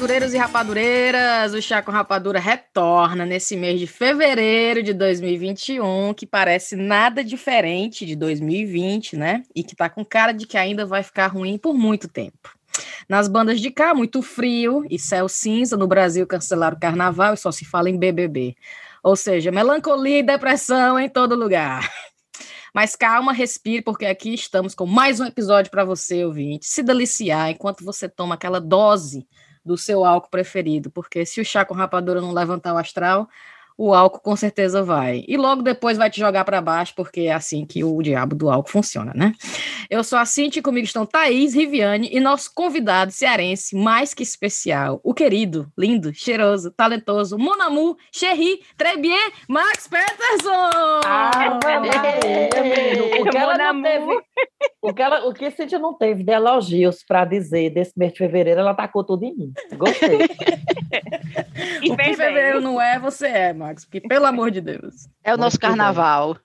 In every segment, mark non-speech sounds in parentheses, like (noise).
rapadureiros e rapadureiras, o Chá com Rapadura retorna nesse mês de fevereiro de 2021, que parece nada diferente de 2020, né? E que tá com cara de que ainda vai ficar ruim por muito tempo. Nas bandas de cá, muito frio e céu cinza. No Brasil, cancelaram o carnaval e só se fala em BBB. Ou seja, melancolia e depressão em todo lugar. (laughs) Mas calma, respire, porque aqui estamos com mais um episódio para você, ouvinte, se deliciar enquanto você toma aquela dose do seu álcool preferido, porque se o chá com rapadura não levantar o astral, o álcool com certeza vai. E logo depois vai te jogar para baixo, porque é assim que o diabo do álcool funciona, né? Eu sou a Cintia e comigo estão Thaís, Riviane e nosso convidado cearense mais que especial, o querido, lindo, cheiroso, talentoso, Monamu, Cherry, Trebier, Max Peterson! Ah, o que ela não teve, o que, ela, o que a Cintia não teve de elogios para dizer desse mês de fevereiro, ela tacou tudo em mim. Gostei. (laughs) o que fevereiro não é, você é, Max. Max, porque, pelo amor de Deus. É o nosso carnaval.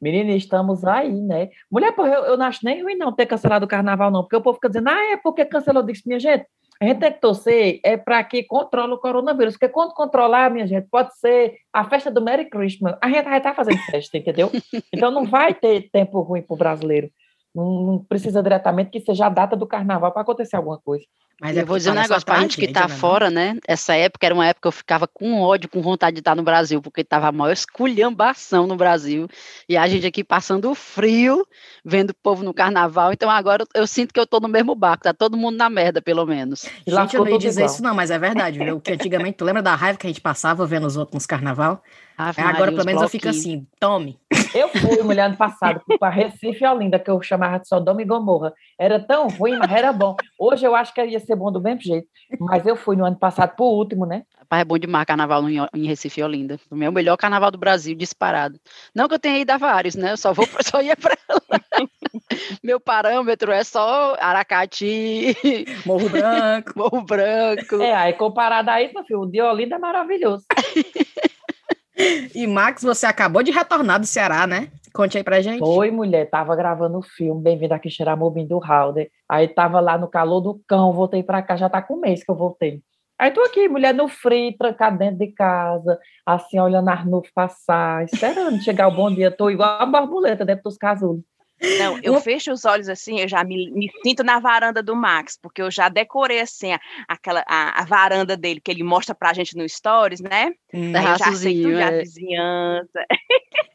Menina, estamos aí, né? Mulher, porra, eu, eu não acho nem ruim não ter cancelado o carnaval, não, porque o povo fica dizendo, ah, é porque cancelou. Eu minha gente, a gente tem que torcer é para que controle o coronavírus, porque quando controlar, minha gente, pode ser a festa do Merry Christmas. A gente vai estar fazendo festa, entendeu? (laughs) Então não vai ter tempo ruim para o brasileiro. Não, não, precisa diretamente que seja a data do carnaval para acontecer alguma coisa. Mas eu vou dizer um negócio para a gente que está né, fora, né? Essa época era uma época que eu ficava com ódio, com vontade de estar no Brasil, porque estava a maior esculhambação no Brasil. E a gente aqui passando frio, vendo o povo no carnaval. Então agora eu, eu sinto que eu estou no mesmo barco, tá todo mundo na merda, pelo menos. E gente, eu não ia dizer igual. isso, não, mas é verdade, viu? Que antigamente, tu lembra da raiva que a gente passava vendo os outros nos carnaval? Ah, agora, pelo menos, eu fico assim, tome. Eu fui, mulher, ano passado, para Recife e Olinda, que eu chamava de Sodoma e Gomorra. Era tão ruim, mas era bom. Hoje eu acho que ia ser bom do mesmo jeito. Mas eu fui no ano passado pro último, né? Rapaz, é bom demais carnaval em Recife e Olinda. O meu melhor carnaval do Brasil, disparado. Não que eu tenha ido a vários, né? Eu só vou, (laughs) só ia para lá. Meu parâmetro é só Aracati, Morro Branco. (laughs) Morro Branco. É, aí comparado a isso, meu filho, o de Olinda é maravilhoso. (laughs) E Max, você acabou de retornar do Ceará, né? Conte aí pra gente. Foi, mulher, tava gravando o filme, Bem-vindo aqui, Xeramobim do Halder. Aí tava lá no calor do cão, voltei pra cá, já tá com um mês que eu voltei. Aí tô aqui, mulher no frio, trancada dentro de casa, assim, olhando as nuvens passar, esperando chegar o bom dia. Tô igual a borboleta dentro dos casulos. Não, eu fecho os olhos assim, eu já me, me, sinto na varanda do Max, porque eu já decorei assim a, aquela, a, a varanda dele que ele mostra pra gente no Stories, né? Hum, eu já sei tudo, é. a vizinhança.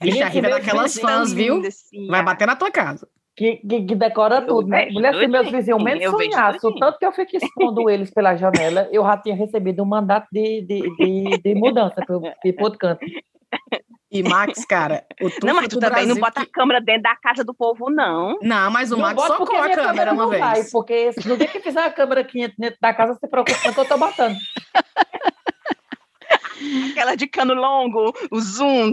Vixe, arriba daquelas fãs, viu? Assim, Vai bater na tua casa. Que, que, que decora tudo, né? Mulher, se meus vizinhos menos sonhassem, tanto que eu fico expondo (laughs) eles pela janela, eu já tinha recebido um mandato de, de, de, de mudança para outro canto. E Max, cara, o Não, mas tu também não bota a câmera dentro da casa do povo, não. Não, mas o não Max só com a câmera uma vez. Vai, porque no dia que fizer a câmera aqui dentro da casa, você preocupa que eu tô botando. (laughs) Aquela de cano longo, o zoom.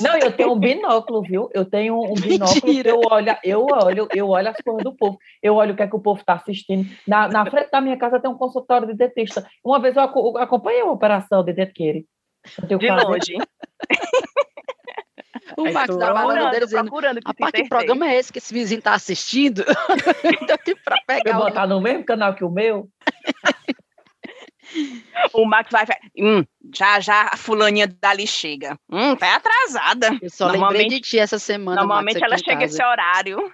Não, eu tenho um binóculo, viu? Eu tenho um (laughs) binóculo Mentira. que eu olho, eu olho, eu olho as coisas do povo. Eu olho o que é que o povo está assistindo. Na, na frente da minha casa tem um consultório de dentista. Uma vez eu acompanhei uma operação de dentqueire. De longe. (laughs) O Max varanda dele dizendo, procurando que rapaz, que programa é esse que esse vizinho está assistindo? (laughs) para pegar eu botar no mesmo canal que o meu? (laughs) o Max vai, hum, já já a fulaninha dali chega. Hum, tá atrasada. Eu só lembrei de ti essa semana. Normalmente Max, ela chega esse horário.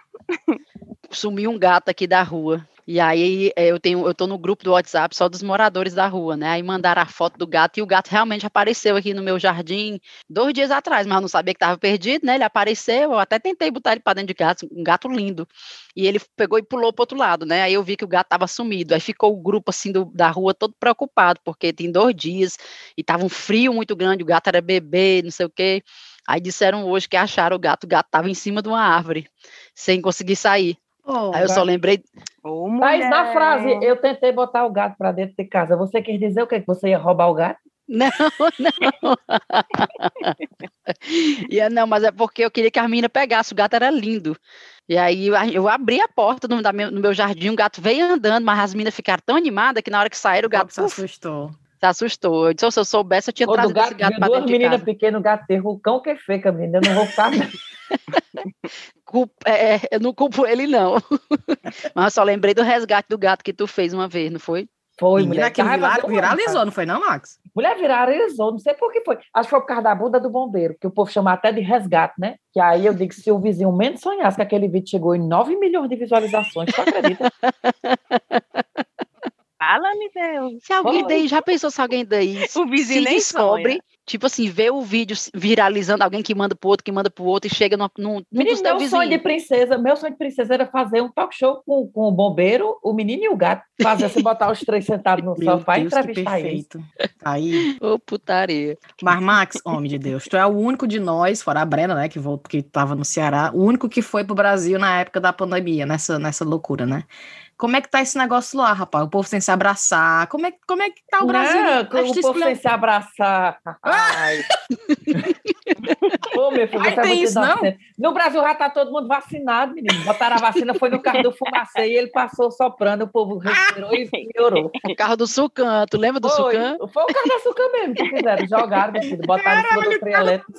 Sumiu um gato aqui da rua. E aí é, eu tenho, eu tô no grupo do WhatsApp só dos moradores da rua, né? Aí mandaram a foto do gato e o gato realmente apareceu aqui no meu jardim dois dias atrás, mas eu não sabia que estava perdido, né? Ele apareceu, eu até tentei botar ele para dentro de gato, um gato lindo. E ele pegou e pulou para outro lado, né? Aí eu vi que o gato estava sumido. Aí ficou o grupo assim do, da rua todo preocupado, porque tem dois dias e tava um frio muito grande, o gato era bebê, não sei o quê. Aí disseram hoje que acharam o gato, o gato estava em cima de uma árvore, sem conseguir sair. Oh, Aí eu só lembrei. Oh, Mas na frase, eu tentei botar o gato para dentro de casa. Você quer dizer o quê? Que você ia roubar o gato? Não, (laughs) não. (laughs) e, não, mas é porque eu queria que a menina pegasse. O gato era lindo. E aí eu abri a porta no, no meu jardim, o gato veio andando, mas as meninas ficaram tão animadas que na hora que saíram, o gato. Se assustou. Se assustou. Eu disse, se eu soubesse, eu tinha Ô, trazido gato, esse gato para dentro de meninas pequenas, o gato o cão que feca, menina. Eu não vou ficar. (laughs) é, é, eu não culpo ele, não. (laughs) Mas só lembrei do resgate do gato que tu fez uma vez, não foi? Foi, Menina, mulher. uma viralizou, raiva. não foi não, Max? Mulher viralizou, não sei por que foi. Acho que foi por causa da bunda do bombeiro, que o povo chama até de resgate, né? Que aí eu digo, se o vizinho menos sonhasse que aquele vídeo chegou em 9 milhões de visualizações, tu acredita? (laughs) Fala-me, Deus. Se alguém Foi. daí, já pensou se alguém daí (laughs) O vizinho se nem descobre, sonha. tipo assim, vê o vídeo se- viralizando, alguém que manda pro outro, que manda pro outro, e chega num, num, num dos Menino, meu sonho de princesa, meu sonho de princesa era fazer um talk show com, com o bombeiro, o menino e o gato. Fazer você botar os três sentados no (laughs) Meu sofá e Deus, entrevistar eles. perfeito. Aí, Ô, putaria. Mas, Max, homem de Deus, tu é o único de nós, fora a Brena, né, que, voltou, que tava no Ceará, o único que foi pro Brasil na época da pandemia, nessa, nessa loucura, né? Como é que tá esse negócio lá, rapaz? O povo sem se abraçar. Como é, como é que tá o Brasil? Não, o povo sem se abraçar. Ai. (laughs) Ô, meu filho, Ai, é tem muito isso, não? No Brasil já tá todo mundo vacinado, menino. Botaram a vacina, foi no carro do fumacê e ele passou soprando, o povo respirou e melhorou. (laughs) O carro do Sucan, tu lembra do Foi, Sucan? foi o carro da açúcar mesmo que fizeram. Jogaram, meu filho, botaram em cima do elétrico.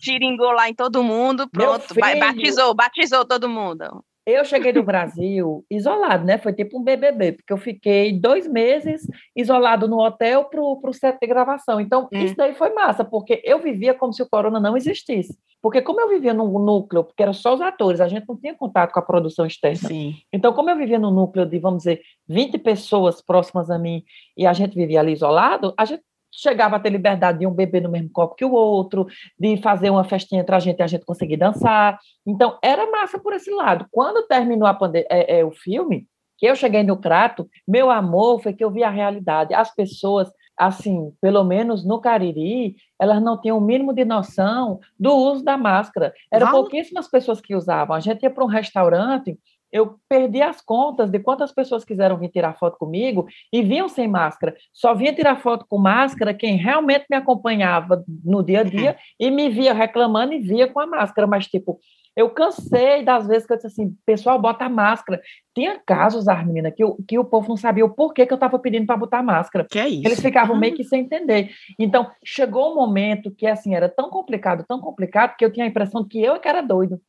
Tiringou lá em todo mundo, pronto. batizou, batizou todo mundo. Eu cheguei no Brasil isolado, né? Foi tipo um BBB, porque eu fiquei dois meses isolado no hotel para o set de gravação. Então, Hum. isso daí foi massa, porque eu vivia como se o corona não existisse. Porque como eu vivia num núcleo, porque eram só os atores, a gente não tinha contato com a produção externa. Sim. Então, como eu vivia no núcleo de, vamos dizer, 20 pessoas próximas a mim e a gente vivia ali isolado, a gente chegava a ter liberdade de um beber no mesmo copo que o outro, de fazer uma festinha entre a gente e a gente conseguir dançar. Então, era massa por esse lado. Quando terminou é, é, o filme, que eu cheguei no Crato, meu amor foi que eu vi a realidade. As pessoas, assim, pelo menos no Cariri, elas não tinham o mínimo de noção do uso da máscara. Eram pouquíssimas pessoas que usavam. A gente ia para um restaurante, eu perdi as contas de quantas pessoas quiseram vir tirar foto comigo e vinham sem máscara. Só vinha tirar foto com máscara quem realmente me acompanhava no dia a dia e me via reclamando e via com a máscara. Mas, tipo, eu cansei das vezes que eu disse assim, pessoal, bota máscara. Tinha casos, Armina, que, o- que o povo não sabia o porquê que eu estava pedindo para botar máscara. Que é isso? Eles ficavam meio que sem entender. Então, chegou um momento que, assim, era tão complicado, tão complicado, que eu tinha a impressão que eu é que era doido,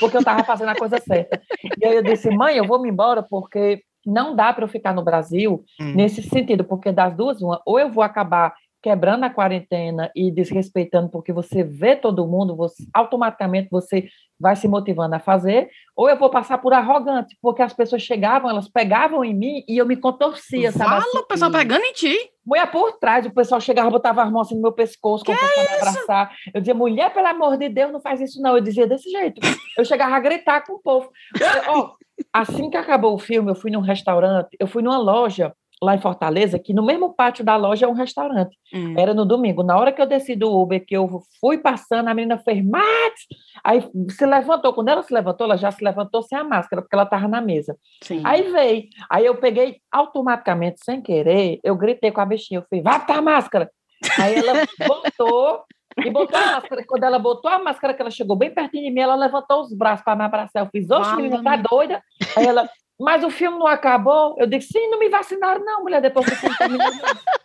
porque eu estava fazendo a coisa certa. E aí eu disse, mãe, eu vou me embora porque não dá para eu ficar no Brasil Hum. nesse sentido, porque das duas, uma, ou eu vou acabar quebrando a quarentena e desrespeitando, porque você vê todo mundo, você, automaticamente você vai se motivando a fazer, ou eu vou passar por arrogante, porque as pessoas chegavam, elas pegavam em mim e eu me contorcia, sabe? Fala, assim, o pessoal pegando em ti. Mulher por trás, o pessoal chegava, botava as mãos assim no meu pescoço, como para me abraçar. Eu dizia, mulher, pelo amor de Deus, não faz isso não. Eu dizia desse jeito. Eu chegava a gritar com o povo. Eu- ó, assim que acabou o filme, eu fui num restaurante, eu fui numa loja lá em Fortaleza, que no mesmo pátio da loja é um restaurante. Hum. Era no domingo. Na hora que eu desci do Uber, que eu fui passando, a menina fez, Max! Aí se levantou. Quando ela se levantou, ela já se levantou sem a máscara, porque ela estava na mesa. Sim. Aí veio. Aí eu peguei automaticamente, sem querer, eu gritei com a bichinha. Eu falei, vai botar a máscara. Aí ela botou e botou a (laughs) máscara. Quando ela botou a máscara, que ela chegou bem pertinho de mim, ela levantou os braços para me abraçar. Eu fiz, oxe, menina, tá doida? Aí ela, mas o filme não acabou? Eu disse, sim, não me vacinaram, não, mulher, depois que o filme terminou. não."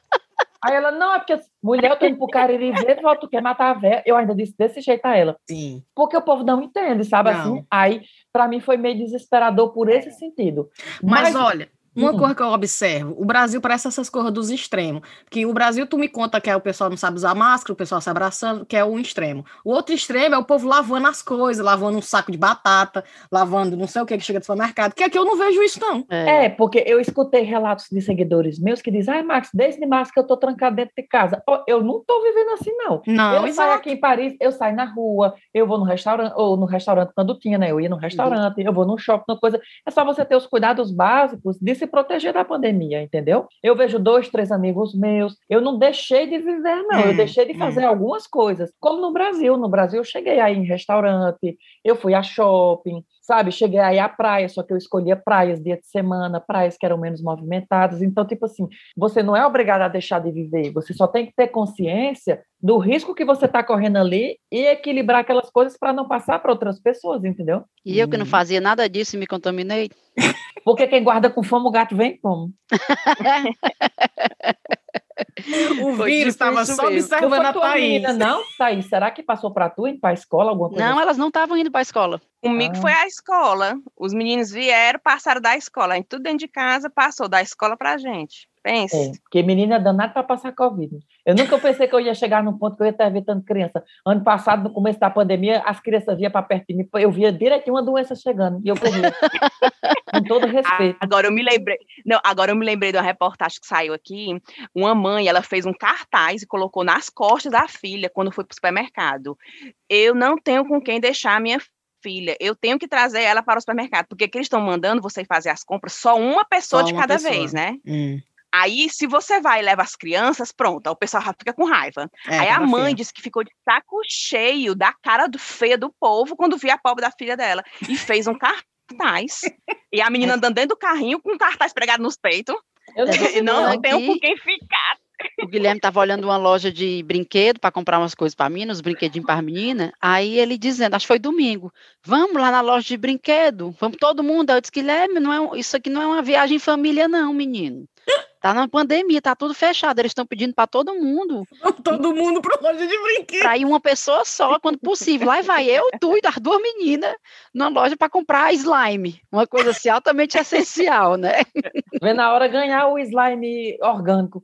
Aí ela, não, é porque, mulher, eu tô indo pro Cariri ver, volta, tu quer matar a véia. Eu ainda disse desse jeito a ela. Sim. Porque o povo não entende, sabe Não. assim? Aí, para mim, foi meio desesperador por esse sentido. Mas, olha, uma Hum. coisa que eu observo, o Brasil parece essas coisas dos extremos. Que o Brasil, tu me conta que é o pessoal não sabe usar máscara, o pessoal se abraçando, que é o extremo. O outro extremo é o povo lavando as coisas, lavando um saco de batata, lavando não sei o que que chega do supermercado. Que aqui eu não vejo isso, não. É, porque eu escutei relatos de seguidores meus que dizem, ai, Max, desde março que eu tô trancado dentro de casa. Eu não tô vivendo assim, não. Não, eu saio exato. aqui em Paris, eu saio na rua, eu vou no restaurante, ou no restaurante quando tinha, né? Eu ia no restaurante, eu vou no shopping, uma coisa. É só você ter os cuidados básicos de se proteger da pandemia, entendeu? Eu vejo dois, três amigos meus. Eu não deixei de viver, não. eu Hum, deixei de hum. fazer algumas coisas. Como no Brasil. No Brasil, eu cheguei aí em restaurante, eu fui a shopping, sabe? Cheguei aí à praia, só que eu escolhia praias dia de semana, praias que eram menos movimentadas. Então, tipo assim, você não é obrigado a deixar de viver, você só tem que ter consciência do risco que você está correndo ali e equilibrar aquelas coisas para não passar para outras pessoas, entendeu? E eu que não Hum. fazia nada disso e me contaminei. Porque quem guarda com fome, o gato vem como? (laughs) (laughs) O Foi vírus estava só observando Não a Thaís. menina, não, Thaís? Será que passou para tu, indo para a escola, alguma coisa Não, assim? elas não estavam indo para a escola. Comigo Ah. foi a escola. Os meninos vieram, passaram da escola. Tudo dentro de casa, passou da escola pra gente. Pense. É, porque menina é danada para passar Covid. Eu nunca pensei que eu ia chegar num ponto que eu ia estar evitando criança. Ano passado, no começo da pandemia, as crianças vinham para perto de mim, eu via direitinho uma doença chegando, e eu corria. (laughs) Com todo respeito. Agora eu me lembrei. Não, agora eu me lembrei de uma reportagem que saiu aqui. Uma mãe, ela fez um cartaz e colocou nas costas da filha quando foi para o supermercado. Eu não tenho com quem deixar a minha filha. Eu tenho que trazer ela para o supermercado, porque que eles estão mandando você fazer as compras só uma pessoa Só de uma cada pessoa. vez, né? Hum, Aí, se você vai e leva as crianças, pronto, o pessoal já fica com raiva. é, Aí a mãe feio. disse que ficou de saco cheio da cara do feia do povo quando via a pobre da filha dela. E fez um cartaz. e a menina andando dentro do carrinho com um cartaz pregado nos peitos. Eu não, É, E não, tenho com quem ficar. O Guilherme estava olhando uma loja de brinquedo para comprar umas coisas para mim, uns brinquedinhos para a menina. Aí ele dizendo, acho que foi domingo, vamos lá na loja de brinquedo, vamos todo mundo. Aí eu disse, Guilherme, não é, isso aqui não é uma viagem em família, não, menino. Tá na pandemia, tá tudo fechado. Eles estão pedindo para todo mundo, Todo mundo pra loja de brinquedos. para ir uma pessoa só, quando possível. Lá vai eu, tu e as duas meninas numa loja para comprar slime. Uma coisa assim altamente essencial, né? Vê na hora ganhar o slime orgânico.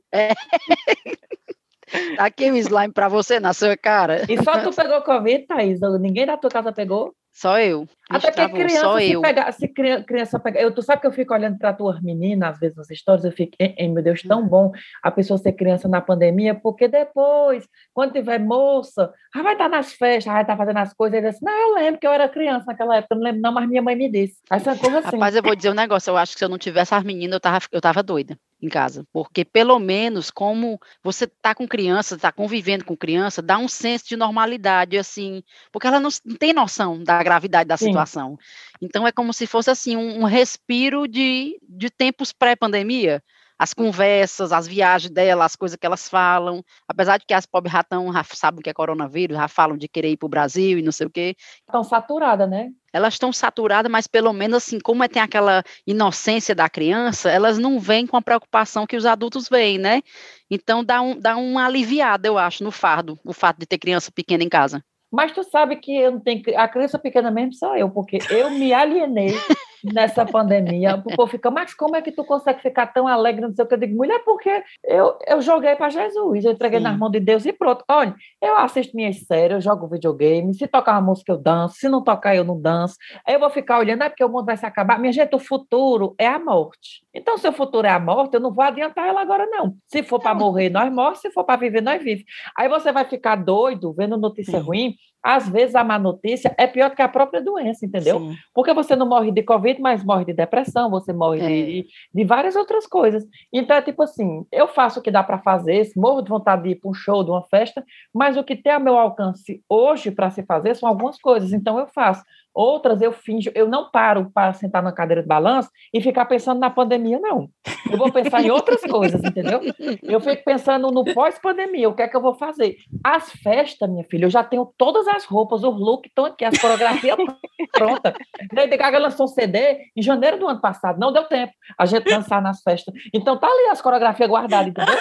Tá aqui o slime para você na sua cara. E só tu pegou Covid, Thaís? Ninguém da tua casa pegou? Só eu. Até que criança, só se, eu. pegar, se cri- criança pegar. Eu, tu sabe que eu fico olhando para tuas meninas, às vezes nas histórias, eu fico, "Ei, meu Deus, tão bom a pessoa ser criança na pandemia, porque depois, quando tiver moça, ah, vai estar nas festas, vai estar fazendo as coisas. Ele disse, não, eu lembro que eu era criança naquela época, não lembro, não, mas minha mãe me disse. Essa coisa assim. Rapaz, eu vou dizer um negócio. Eu acho que se eu não tivesse as meninas, eu tava, eu tava doida em casa. Porque, pelo menos, como você tá com criança, tá convivendo com criança, dá um senso de normalidade, assim. Porque ela não, não tem noção da gravidade da Sim. situação. Então, é como se fosse, assim, um, um respiro de, de tempos pré-pandemia. As conversas, as viagens dela, as coisas que elas falam. Apesar de que as pobres ratão já sabem que é coronavírus, já falam de querer ir para o Brasil e não sei o quê Tão saturada, né? elas estão saturadas, mas pelo menos assim, como é, tem aquela inocência da criança, elas não vêm com a preocupação que os adultos veem, né? Então dá, um, dá uma aliviada, eu acho, no fardo, o fato de ter criança pequena em casa. Mas tu sabe que eu não tenho. A criança pequena mesmo sou eu, porque eu me alienei (laughs) nessa pandemia. O povo fica, mas como é que tu consegue ficar tão alegre? Não sei o que. Eu digo, mulher, porque eu, eu joguei para Jesus, eu entreguei Sim. nas mãos de Deus e pronto. Olha, eu assisto minhas séries, eu jogo videogame. Se tocar uma música, eu danço. Se não tocar, eu não danço. Aí eu vou ficar olhando, é porque o mundo vai se acabar. Minha gente, o futuro é a morte. Então, se o futuro é a morte, eu não vou adiantar ela agora, não. Se for para morrer, nós morremos. Se for para viver, nós vivemos. Aí você vai ficar doido vendo notícia Sim. ruim. Às vezes a má notícia é pior do que a própria doença, entendeu? Sim. Porque você não morre de Covid, mas morre de depressão, você morre É. de, de várias outras coisas. Então é tipo assim: eu faço o que dá para fazer, morro de vontade de ir para um show, de uma festa, mas o que tem a meu alcance hoje para se fazer são algumas coisas, então eu faço. Outras eu finjo, eu não paro para sentar na cadeira de balanço e ficar pensando na pandemia, não. Eu vou pensar em outras (laughs) coisas, entendeu? Eu fico pensando no pós-pandemia, o que é que eu vou fazer? As festas, minha filha, eu já tenho todas as roupas, os looks estão aqui, as coreografias (laughs) prontas. Lady Gaga lançou um CD em janeiro do ano passado, não deu tempo a gente dançar nas festas. Então tá ali as coreografias guardadas, entendeu?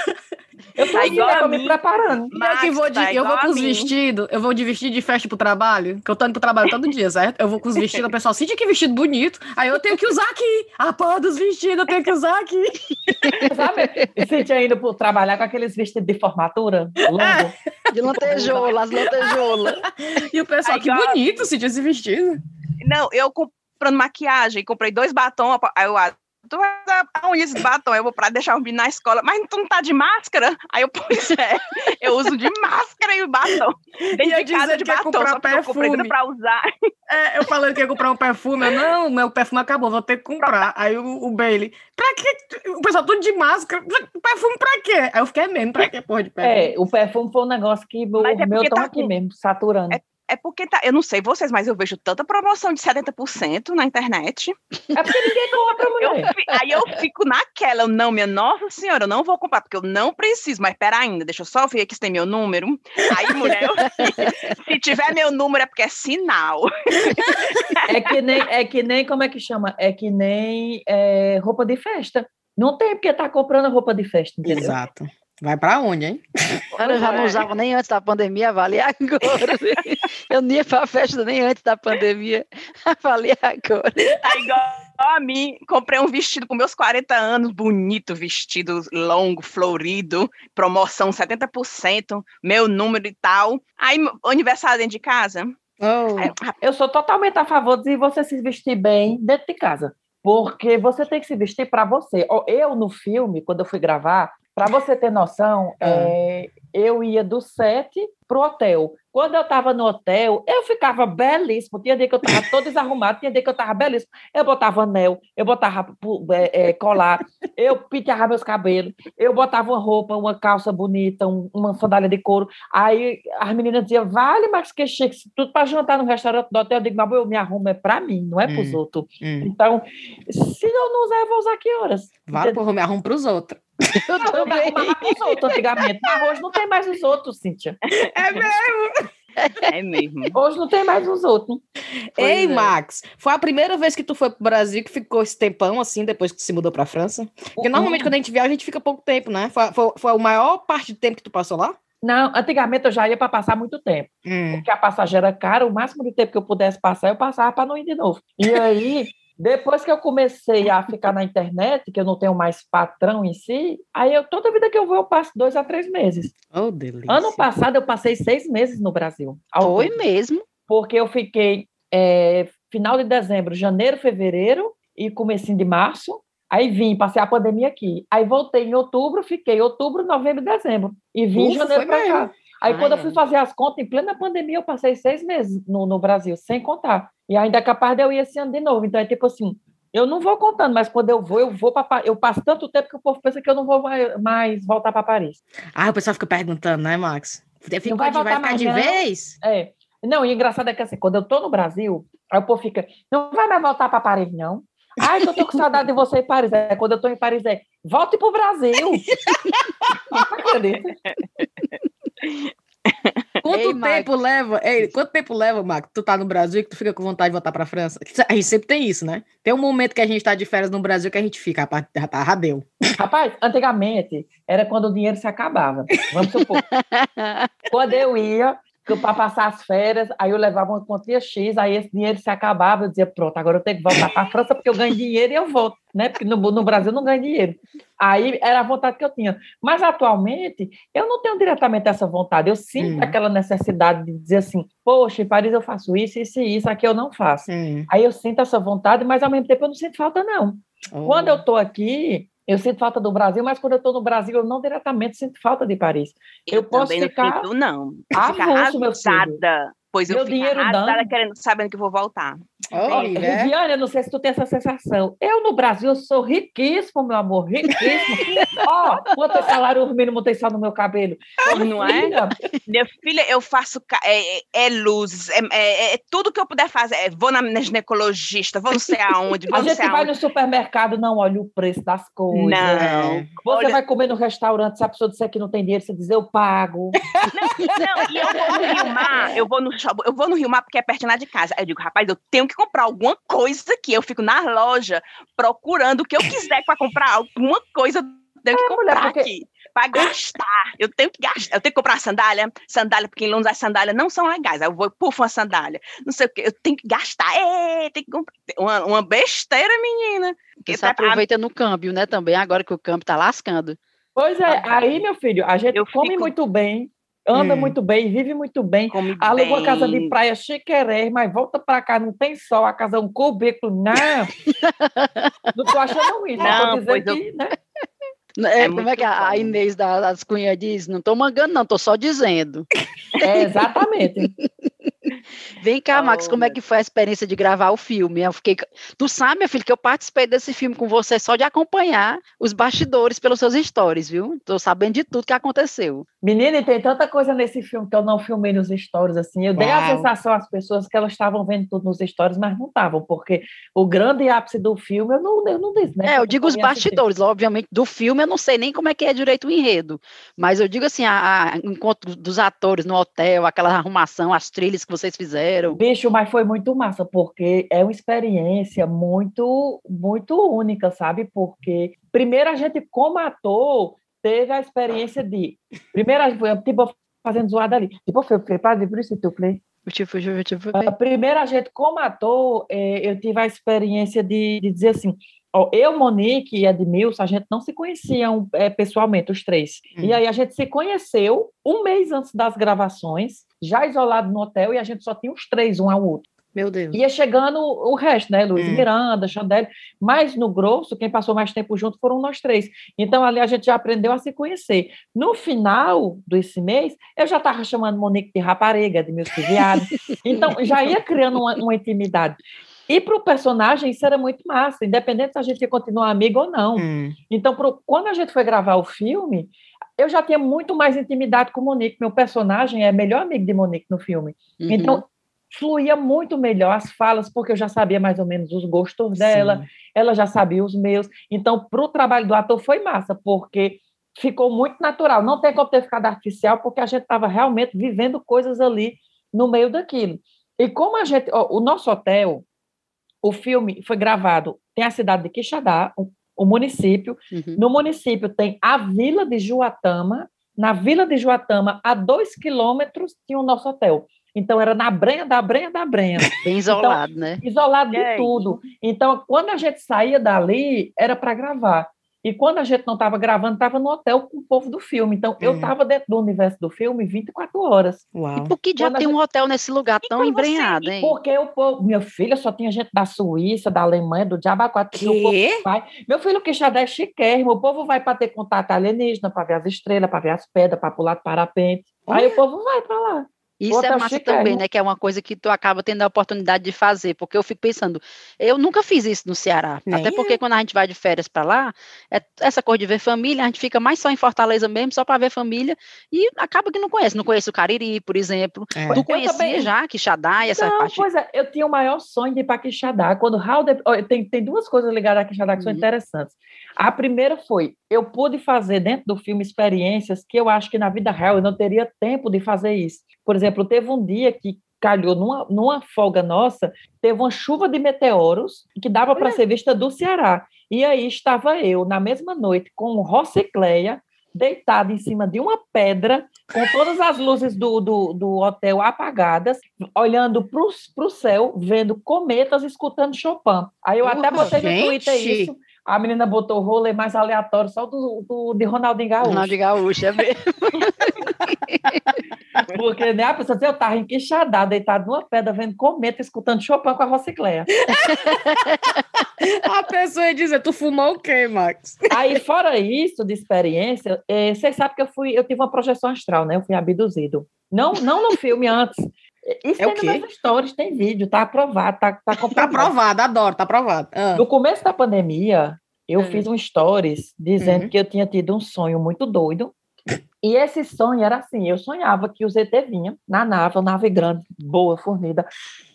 Eu tô Tá aqui, igual né, a tô me preparando. E eu que vou de, tá eu vou com os vestidos, eu vou de vestido de festa pro trabalho, que eu tô indo pro trabalho todo dia, certo? Eu vou com os vestidos, o pessoal, Cintia, que vestido bonito. Aí eu tenho que usar aqui. A porra dos vestidos, eu tenho que usar aqui. Sabe? E Cintia indo pro trabalhar com aqueles vestidos de formatura longo. (laughs) De lantejoula, as lantejoulas. E o pessoal, Aí, que bonito, Cintia, esse vestido. Não, eu comprando maquiagem, comprei dois batons, aí eu, tu vai dar aonde esse batom? Eu vou pra deixar o menino na escola, mas tu não tá de máscara? Aí eu, (laughs) pois é, eu uso de máscara e o batom. Dentro de casa de que batom, comprar só porque eu comprei pra usar. É, eu falando que ia comprar um perfume. Eu, não, meu perfume acabou, vou ter que comprar. Aí o, o Bailey, pra que? O pessoal tudo de máscara. Perfume pra quê? Aí eu fiquei mesmo, pra que porra de perfume? É, o perfume foi um negócio que o Mas é meu tá aqui mesmo, saturando. É porque tá, eu não sei vocês, mas eu vejo tanta promoção de 70% na internet. É porque ninguém compra, Eu mulher. fi- aí eu fico naquela, eu, não, minha nossa senhora, eu não vou comprar, porque eu não preciso, mas pera ainda, deixa eu só ver aqui se tem meu número. Aí, mulher, eu- se tiver meu número é porque é sinal. É que nem, é que nem, como é que chama? É que nem é, roupa de festa. Não tem porque tá comprando roupa de festa, entendeu? Exato. Vai pra onde, hein? Cara, eu já não usava nem antes da pandemia, vale agora. (laughs) eu não ia pra festa nem antes da pandemia, vale agora. Tá igual a mim, comprei um vestido com meus 40 anos, bonito vestido longo, florido, promoção 70%, meu número e tal. Aí, aniversário dentro de casa. Oh. Eu sou totalmente a favor de você se vestir bem dentro de casa. Porque você tem que se vestir para você. Eu, no filme, quando eu fui gravar, para você ter noção, ah. é, eu ia do set pro hotel. Quando eu estava no hotel, eu ficava belíssimo. Tinha dia que eu estava todo desarrumado, tinha dia que eu estava belíssimo. Eu botava anel, eu botava é, é, colar, eu penteava meus cabelos, eu botava uma roupa, uma calça bonita, um, uma sandália de couro. Aí as meninas diziam, vale, mas que chique, tudo para jantar no restaurante do hotel. Eu digo, mas eu me arrumo é para mim, não é para os hum, outros. Hum. Então, se eu não usar, eu vou usar que horas? Vale, porque eu me arrumo para os outros. (laughs) Eu também. os outros antigamente. Mas hoje não tem mais os outros, Cíntia. É mesmo? (laughs) É mesmo. Hoje não tem mais os outros. Pois Ei, é. Max, foi a primeira vez que tu foi pro Brasil que ficou esse tempão assim, depois que tu se mudou pra França? Porque normalmente quando a gente viaja, a gente fica pouco tempo, né? Foi, foi, foi a maior parte do tempo que tu passou lá? Não, antigamente eu já ia para passar muito tempo. Hum. Porque a passagem era cara, o máximo de tempo que eu pudesse passar, eu passava para não ir de novo. E aí, depois que eu comecei a ficar na internet, que eu não tenho mais patrão em si, aí eu, toda vida que eu vou, eu passo dois a três meses. Oh, delícia. Ano passado eu passei seis meses no Brasil. Foi mesmo? Porque eu fiquei é, final de dezembro, janeiro, fevereiro e comecinho de março. Aí vim, passei a pandemia aqui. Aí voltei em outubro, fiquei outubro, novembro e dezembro. E vim em janeiro para cá. Aí, quando eu fui fazer as contas, em plena pandemia, eu passei seis meses no, no Brasil, sem contar. E ainda é capaz de eu ir esse ano de novo. Então, é tipo assim, eu não vou contando, mas quando eu vou, eu vou para eu passo tanto tempo que o povo pensa que eu não vou mais voltar para Paris. Ah, o pessoal fica perguntando, né, Max? Não vai, vai ficar mais, de não. vez? É. Não, e engraçado é que assim, quando eu tô no Brasil, aí o povo fica, não vai mais voltar para Paris, não. Ai, eu tô com saudade de você em Paris. É, quando eu tô em Paris, é, volte pro Brasil. (laughs) acredita? Quanto Ei, tempo leva? Ei, quanto tempo leva, Marco? Tu tá no Brasil e que tu fica com vontade de voltar pra França? A gente sempre tem isso, né? Tem um momento que a gente tá de férias no Brasil que a gente fica, rapaz, já tá, radeu. Rapaz, antigamente era quando o dinheiro se acabava. Vamos supor. (laughs) quando eu ia, para passar as férias, aí eu levava uma quantia X, aí esse dinheiro se acabava, eu dizia, pronto, agora eu tenho que voltar para a França porque eu ganho dinheiro e eu volto, né? Porque no, no Brasil eu não ganho dinheiro. Aí era a vontade que eu tinha. Mas atualmente, eu não tenho diretamente essa vontade, eu sinto hum. aquela necessidade de dizer assim, poxa, em Paris eu faço isso, isso e isso, aqui eu não faço. Hum. Aí eu sinto essa vontade, mas ao mesmo tempo eu não sinto falta, não. Oh. Quando eu estou aqui, eu sinto falta do Brasil, mas quando eu estou no Brasil, eu não diretamente sinto falta de Paris. Eu, eu posso ficar. Não, sinto, não. Avulso, meu filho pois eu fico arrasada querendo, sabendo que vou voltar. Oh, é. Viviane, eu não sei se tu tem essa sensação. Eu no Brasil sou riquíssimo, meu amor, riquíssimo. (laughs) Ó, oh, quanto salário mínimo tem só no meu cabelo? Não é? Minha filha, eu faço é, é, é luzes, é, é, é, tudo que eu puder fazer. É, vou na, na ginecologista, vou não sei aonde. A gente vai no supermercado, não olha o preço das coisas. Não. Você olha... vai comer no restaurante, se a pessoa disser que não tem dinheiro, você diz, eu pago. Não, não e eu vou no Rio Mar, eu vou no eu vou no Rio Mar porque é perto de casa. Aí eu digo, rapaz, eu tenho que comprar alguma coisa aqui. Eu fico na loja procurando o que eu quiser para comprar alguma coisa. Tenho que é, comprar mulher, porque... aqui para gastar. Eu tenho que gastar. Eu tenho que comprar sandália. Sandália, porque em Londres as sandálias não são legais. Aí eu vou, pufo, uma sandália. Não sei o quê. Eu tenho que gastar. Ei, tem que comprar. Uma, uma besteira, menina. Você tá... aproveita no câmbio, né? Também, agora que o câmbio tá lascando. Pois é, aí, meu filho, a gente eu come fico... muito bem, anda hum. muito bem, vive muito bem, Come aluga uma casa de praia chiqueré, mas volta para cá, não tem sol, a casa é um cubículo, não. não tô achando ruim, não, não pois que, eu... né? É, é como é que a, a Inês das Cunha diz? Não estou mangando, não, estou só dizendo. É, exatamente. Vem cá, Max, como é que foi a experiência de gravar o filme? Eu fiquei... Tu sabe, meu filho, que eu participei desse filme com você só de acompanhar os bastidores pelos seus stories, viu? Tô sabendo de tudo que aconteceu. Menina, e tem tanta coisa nesse filme que eu não filmei nos stories, assim. Eu Uau. dei a sensação às pessoas que elas estavam vendo tudo nos stories, mas não estavam, porque o grande ápice do filme, eu não, eu não disse, né? É, eu digo os bastidores, obviamente, do filme eu não sei nem como é que é direito o enredo, mas eu digo assim, a, a encontro dos atores no hotel, aquela arrumação, as trilhas que vocês fizeram. Bicho, mas foi muito massa, porque é uma experiência muito, muito única, sabe? Porque, primeiro, a gente, como ator, teve a experiência de. Primeiro, foi tipo fazendo zoada ali. Tipo, foi, foi, fazer por isso, tu play. Tipo, tipo, tipo, Uh, primeiro, a gente, como ator, eh, eu tive a experiência de, de dizer assim: eu, Monique e Edmilson, a gente não se conheciam eh, pessoalmente, os três. Hum. E aí a gente se conheceu um mês antes das gravações, já isolado no hotel, e a gente só tinha os três, um ao outro. Meu Deus. Ia chegando o resto, né? Luiz Hum. Miranda, Chandelle, mas no grosso, quem passou mais tempo junto foram nós três. Então, ali a gente já aprendeu a se conhecer. No final desse mês, eu já estava chamando Monique de rapariga, de meus viado. (laughs) Então, já ia criando uma, uma intimidade. E para o personagem, isso era muito massa, independente se a gente ia continuar amigo ou não. Hum. Então, pro- quando a gente foi gravar o filme, eu já tinha muito mais intimidade com Monique. Meu personagem é melhor amigo de Monique no filme. Uhum. Então, fluía muito melhor as falas, porque eu já sabia mais ou menos os gostos dela, Sim. ela já sabia os meus. Então, para o trabalho do ator foi massa, porque ficou muito natural. Não tem como ter ficado artificial, porque a gente estava realmente vivendo coisas ali no meio daquilo. E como a gente. ó, o nosso hotel, o filme foi gravado, tem a cidade de Quixadá, o, o município. Uhum. No município tem a vila de Juatama. Na vila de Juatama, a dois quilômetros, tinha o nosso hotel. Então, era na brenha da brenha da brenha (laughs) Bem isolado, né? isolado de Gente. tudo. Então, quando a gente saía dali, era para gravar. E quando a gente não estava gravando, estava no hotel com o povo do filme. Então, eu Hum. estava dentro do universo do filme 24 horas. Uau. Por que já tem um hotel nesse lugar tão você- embrenhado, hein? Porque o povo, minha filha só tinha gente da Suíça, da Alemanha, do Diabaquara. porque o povo Quê? vai. Meu filho Quixadá é chiquérrimo. O povo vai para ter contato alienígena, para ver as estrelas, para ver as pedras, para pular de parapente. Aí o povo vai para lá. Isso é Hotel massa também, né? Que é uma coisa que tu acaba tendo a oportunidade de fazer, porque eu fico pensando, eu nunca fiz isso no Ceará, Nem até porque quando a gente vai de férias para lá, é essa coisa de ver família, a gente fica mais só em Fortaleza mesmo, só para ver família, e acaba que não conhece, não conhece o Cariri, por exemplo. É. Tu conhecia também- já Quixadá e essa não, parte? pois é, eu tinha o maior sonho de ir para Quixadá. Quando ó, Tem, tem duas coisas ligadas a Quixadá que são Uhum. interessantes. A primeira foi: eu pude fazer dentro do filme experiências que eu acho que na vida real eu não teria tempo de fazer isso. Por exemplo, teve um dia que calhou numa, numa folga nossa, teve uma chuva de meteoros que dava para ser vista do Ceará. E aí estava eu, na mesma noite, com Rocicleia, deitada em cima de uma pedra, com todas as luzes do, do, do hotel apagadas, olhando para o céu, vendo cometas, escutando Chopin. Aí eu até botei no Twitter gente! isso. A menina botou o rolê mais aleatório, só do, do de Ronaldinho Gaúcho. Ronaldo Gaúcho, é mesmo. (laughs) Porque né, a pessoa dizia, eu estava enquixadá, deitado numa pedra, vendo cometa, escutando Chopin com a Rocicleia. (laughs) A pessoa ia dizer, tu fumou o quê, Max? Aí, fora isso, de experiência, eh, vocês sabem que eu fui, eu tive uma projeção astral, né? Eu fui abduzido. Não, não no filme antes. Isso É o tem quê? nos meus stories, tem vídeo, tá aprovado, tá, tá (laughs) Tá comprovado. aprovado, adoro, tá aprovado. Ah. No começo da pandemia, eu Hum. fiz um stories dizendo Uhum. que eu tinha tido um sonho muito doido. E esse sonho era assim: eu sonhava que o ZT vinha na nave, uma nave grande, boa, fornida,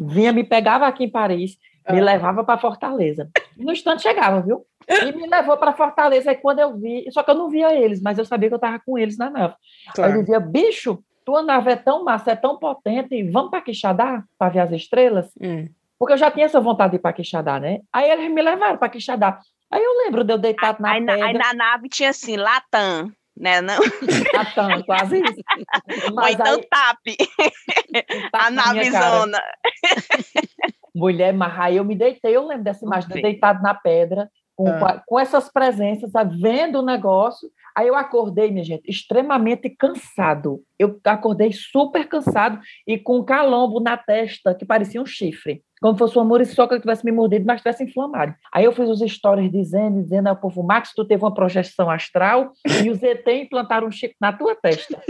vinha, me pegava aqui em Paris, me Ah. levava para Fortaleza. E no instante chegava, viu? E me levou para Fortaleza. Aí quando eu vi, só que eu não via eles, mas eu sabia que eu estava com eles na nave. Aí Claro. eu dizia: bicho, tua nave é tão massa, é tão potente, vamos para Quixadá para ver as estrelas? Hum. Porque eu já tinha essa vontade de ir para Quixadá, né? Aí eles me levaram para Quixadá. Aí eu lembro de eu deitado na Aí na, pedra, aí na nave tinha assim, Latam, né? Não, (laughs) Natan, quase isso. (laughs) ou Mas então aí, TAP, (laughs) a navezona. Mulher, mas aí eu me deitei, eu lembro dessa imagem, de deitado na pedra, com, Ah. com essas presenças, sabe, vendo o negócio. Aí eu acordei, minha gente, extremamente cansado. Eu acordei super cansado e com um calombo na testa que parecia um chifre. Como fosse uma muriçoca que tivesse me mordido, mas tivesse inflamado. Aí eu fiz os stories dizendo, dizendo ao povo, Max, tu teve uma projeção astral e os ET implantaram um chip na tua testa.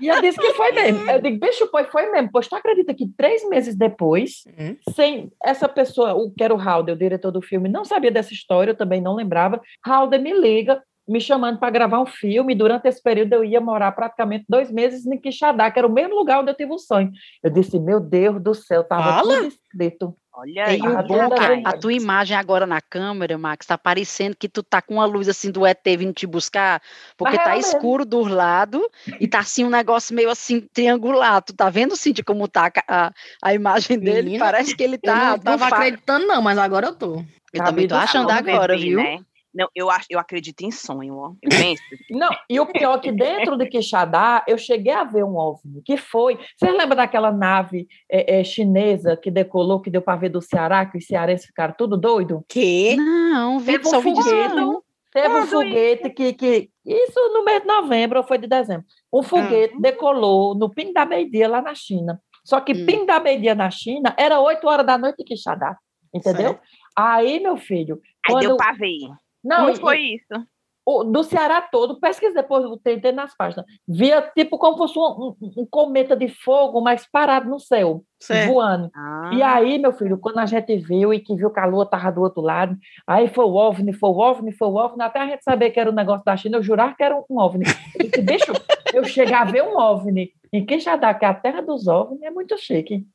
e eu disse que foi mesmo. Eu digo, bicho, pois foi mesmo. Pois tu acredita que três meses depois, Hum. sem essa pessoa, o que era o Halder, o diretor do filme, não sabia dessa história, eu também não lembrava. Halder me liga, me chamando para gravar um filme. Durante esse período, eu ia morar praticamente dois meses em Quixadá, que era o mesmo lugar onde eu tive o sonho. Eu disse, meu Deus do céu, estava tudo escrito. Olha aí. O bom tá que bem. a tua imagem agora na câmera, Max, tá parecendo que tu tá com uma luz assim do ET vindo te buscar, porque Mas tá é mesmo. escuro do lado e tá assim um negócio meio assim triangular. Tu tá vendo, Cintia, como tá a, a, imagem dele? Menina, Parece que ele Eu tá. não tava no fa- acreditando, não, mas agora eu tô. Eu também tô do achando agora, bebê, viu? né? Não, eu, acho, eu acredito em sonho, ó. Eu penso. (laughs) Não, e o pior é que dentro de Quixadá, eu cheguei a ver um OVNI, que foi... Você lembra daquela nave é, é, chinesa que decolou, que deu para ver do Ceará, que os cearenses ficaram tudo doido? Que? Não, vi Teve um foguete, não. Teve um foguete que, que... Isso no mês de novembro ou foi de dezembro. Um foguete decolou no Ping da Meia-Dia, lá na China. Só que Hum. Ping da Meia-Dia na China era 8 horas da noite em Quixadá. Entendeu? Certo. Aí, meu filho... Aí deu quando- pra ver. Não, e- foi isso? o- do Ceará todo, pesquisa depois, eu tentei nas páginas, via tipo como fosse um, um- um cometa de fogo, mas parado no céu, Certo. voando. Ah, E aí, meu filho, quando a gente viu e que viu que a lua estava do outro lado, aí foi o OVNI, foi o OVNI, foi o OVNI, até a gente saber que era um negócio da China, eu jurava que era um OVNI. Disse, bicho, eu chegar a ver um OVNI em Quixadá, que é a terra dos OVNI, é muito chique.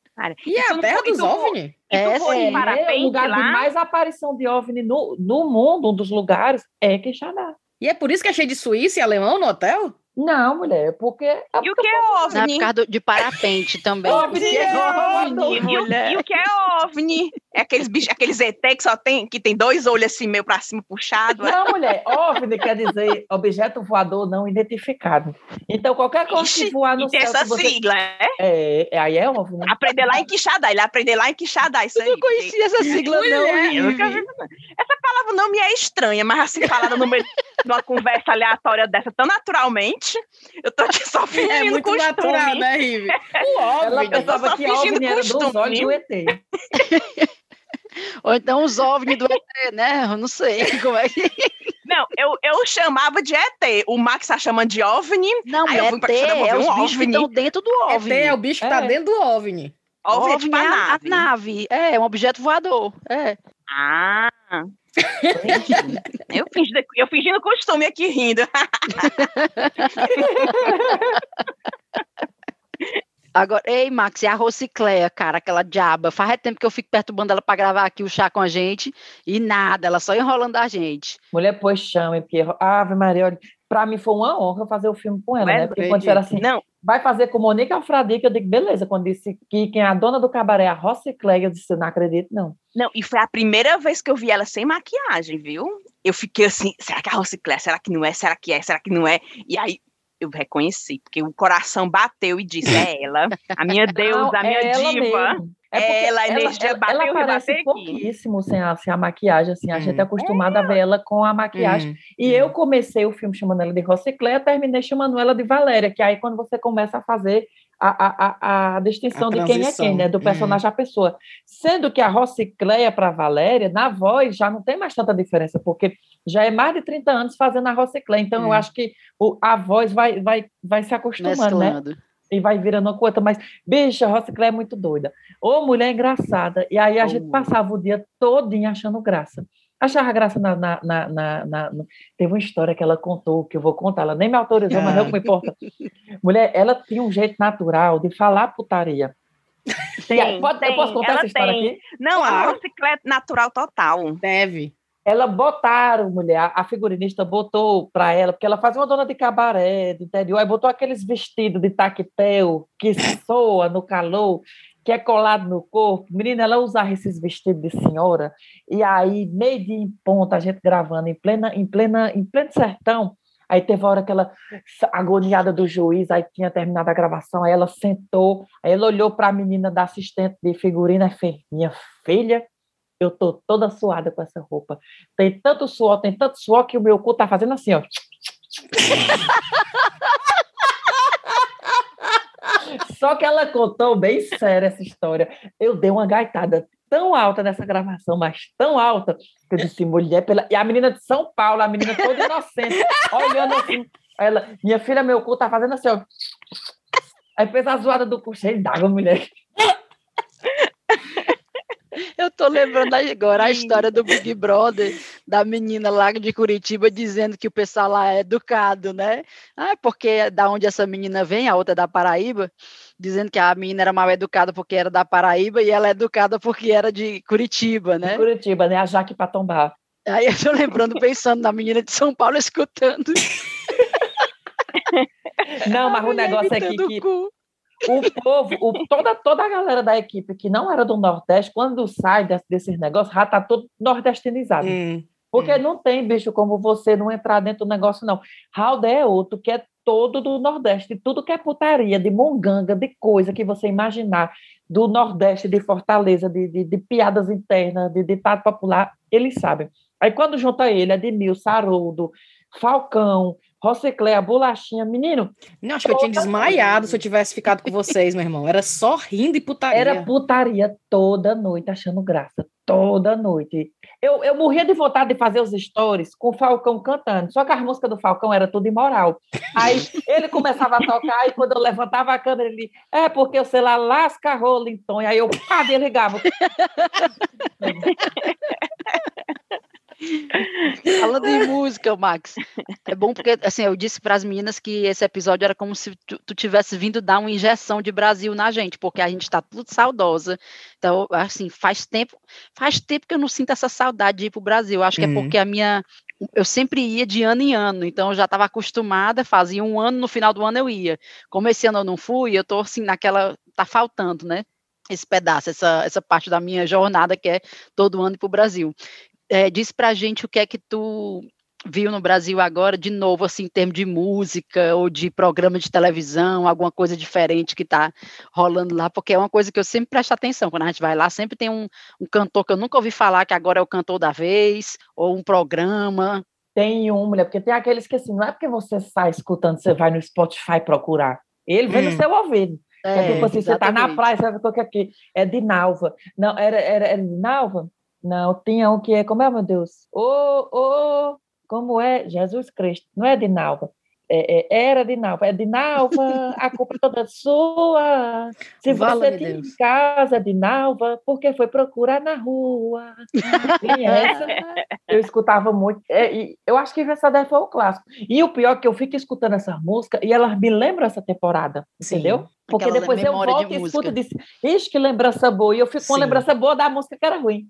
E é a terra foi- dos OVNI? Foi É, em parapente o lugar lá? de mais aparição de OVNI no, no mundo, um dos lugares, é Quixadá. E é por isso que é cheio de suíço e alemão no hotel? Não, mulher, porque... é E o que é Na OVNI? por causa do- de parapente também. (laughs) OVNI é (laughs) OVNI, E e o que é OVNI? É aqueles bichos, aqueles ET que só tem, que tem dois olhos assim, meio pra cima puxado. é? Não, mulher, OVNI quer dizer objeto voador não identificado. Então, qualquer coisa que Ixi, voar no céu... essa que você... sigla, é? É, é, aí é OVNI. Aprender lá em Quixadá, ele aprender lá em Quixadá, isso aí. Eu não conhecia essa sigla, Mulher, não. Eu nunca. Essa palavra não me é estranha, mas assim, falada no meio de uma conversa aleatória dessa tão naturalmente, eu tô aqui só fingindo É muito costume. natural, né, Rive? O Ela OVNI. pensava que fingindo OVNI era dos costume. olhos do ET. (laughs) Ou então os OVNI do ET, né? Eu não sei (laughs) como é que... Não, eu, eu chamava de ET. O Max tá chamando de OVNI. Não, Aí eu fui ET é ver os um bichos que OVNI. estão dentro do ET OVNI. é o bicho que tá É. dentro do OVNI. OVNI é OVNI tipo a é nave. nave. É, é um objeto voador. É. Ah. (laughs) eu, fingindo, eu fingindo costume aqui rindo. (laughs) Agora, ei, Max, e a Rocicleia, cara, aquela diaba. Faz tempo que eu fico perturbando ela pra gravar aqui o chá com a gente e nada, ela só enrolando a gente. Mulher, pois chame, porque Ave Maria, olha, pra mim foi uma honra fazer o filme com ela, É, né? Porque quando disseram assim, Não, vai fazer com Monique Alfradique, eu digo, beleza. Quando disse que quem é a dona do cabaré é a Rocicleia, eu disse, eu não acredito, não. não, e foi a primeira vez que eu vi ela sem maquiagem, viu? Eu fiquei assim, será que é a Rociclé? Será que não é? Será que é? Será que não é? E aí eu reconheci, porque o coração bateu e disse, é ela, a minha (laughs) deusa, a minha é diva. É porque Ela, a energia ela, bateu ela e aparece bateu pouquíssimo sem a, sem a maquiagem, assim, a Hum. gente é acostumada a ver ela com a maquiagem. Hum. E eu comecei o filme chamando ela de Rocicléia, terminei chamando ela de Valéria, que aí quando você começa a fazer a, a, a, distinção A de quem é quem, né? Do personagem à pessoa. Sendo que a Rocicléia para Valéria, na voz, já não tem mais tanta diferença, porque já é mais de 30 anos fazendo a Rocicléia. Então, eu Hum. acho que o, a voz vai, vai, vai se acostumando, né? E vai virando uma coisa, mas, bicha, a Rociclé é muito doida. Ô, mulher engraçada. E aí a Oh. gente passava o dia todinho achando graça. Achava graça na, na, na, na- Teve uma história que ela contou, que eu vou contar, ela nem me autorizou, mas Ah. não me importa. Mulher, ela tinha um jeito natural de falar putaria. Tem- Tem, pode- eu posso contar ela essa história tem. aqui? Não, a Claro. Rociclé natural total. Deve. Ela botaram, mulher, a- a figurinista botou para ela, porque ela fazia uma dona de cabaré do interior, aí botou aqueles vestidos de taquetel que soa no calor, que é colado no corpo. Menina, ela usava esses vestidos de senhora, e aí, meio dia em ponta, a gente gravando em plena, em plena, em pleno sertão. Aí teve a hora que ela, agoniada do juiz, aí tinha terminado a gravação, aí ela sentou, aí ela olhou para a menina da assistente de figurina e fez, minha filha, eu tô toda suada com essa roupa. Tem tanto suor, tem tanto suor que o meu cu tá fazendo assim, ó. (laughs) Só que ela contou bem séria essa história. Eu dei uma gaitada tão alta nessa gravação, mas tão alta, que eu disse, mulher, pela... e a menina de São Paulo, a menina toda inocente, olhando assim, ela, minha filha, meu cu tá fazendo assim, ó. Aí fez a zoada do cheio d'água, mulher. Tô lembrando agora a história do Big Brother, da menina lá de Curitiba dizendo que o pessoal lá é educado, né? Ah, porque da onde essa menina vem, a outra é da Paraíba, dizendo que a menina era mal educada porque era da Paraíba e ela é educada porque era de Curitiba, né? Curitiba, né? A Jaque pra tombar. Aí eu tô lembrando, pensando na menina de São Paulo escutando. Não, mas o negócio é que, o povo, o- toda, toda a galera da equipe que não era do Nordeste, quando sai desse- desses negócios, já tá todo nordestinizado. Hum. Porque hum. não tem, bicho, como você não entrar dentro do negócio, não. Raudé é outro, que é todo do Nordeste, tudo que é putaria, de monganga, de coisa que você imaginar, do Nordeste, de Fortaleza, de, de, de piadas internas, de ditado popular, eles sabem. Aí quando junta ele, Edmilson, Haroldo, Falcão, Rociclé, a bolachinha, menino. Não, acho que eu tinha desmaiado se eu tivesse ficado com vocês, meu irmão. Era só rindo e putaria. Era putaria toda noite, achando graça. Toda noite. Eu, eu morria de vontade de fazer os stories com o Falcão cantando. Só que as músicas do Falcão era tudo imoral. Aí ele começava a tocar e quando eu levantava a câmera, ele é porque eu sei lá, lasca rola então. E aí eu pá, ligava. (laughs) Falando em música, Max, é bom porque assim, eu disse para as meninas que esse episódio era como se tu, tu tivesse vindo dar uma injeção de Brasil na gente, porque a gente está tudo saudosa. Então, assim, faz tempo, faz tempo que eu não sinto essa saudade de ir para o Brasil. Acho que é uhum. porque a minha eu sempre ia de ano em ano, então eu já estava acostumada, fazia um ano, no final do ano eu ia. Como esse ano eu não fui, eu estou assim naquela, tá faltando, né? Esse pedaço, essa, essa parte da minha jornada que é todo ano para o Brasil é, diz pra gente o que é que tu viu no Brasil agora, de novo, assim, em termos de música ou de programa de televisão, alguma coisa diferente que está rolando lá, porque é uma coisa que eu sempre presto atenção, quando a gente vai lá, sempre tem um, um cantor que eu nunca ouvi falar, que agora é o cantor da vez, ou um programa. Tem um, mulher, porque tem aqueles que, assim, não é porque você sai escutando, você vai no Spotify procurar, ele vem hum. no seu ouvido. É, é tipo assim, você está na praia, você vai ver aqui, é de Nalva. Não, era, era, era de Nalva? Não, tinha um que é, como é, meu Deus? Ô, oh, ô, oh, como é? Jesus Cristo, não é de Nalva. É, é, era de Nalva, é de Nalva, (laughs) a culpa é toda sua. Se você tinha em casa de Nalva, porque foi procurar na rua. E essa eu escutava muito. É, eu acho que essa daí foi o clássico. E o pior é que eu fico escutando essa música e elas me lembram essa temporada, Sim, entendeu? Porque depois eu volto e escuto e diz, ixi, que lembrança boa. E eu fico com uma lembrança boa da música que era ruim.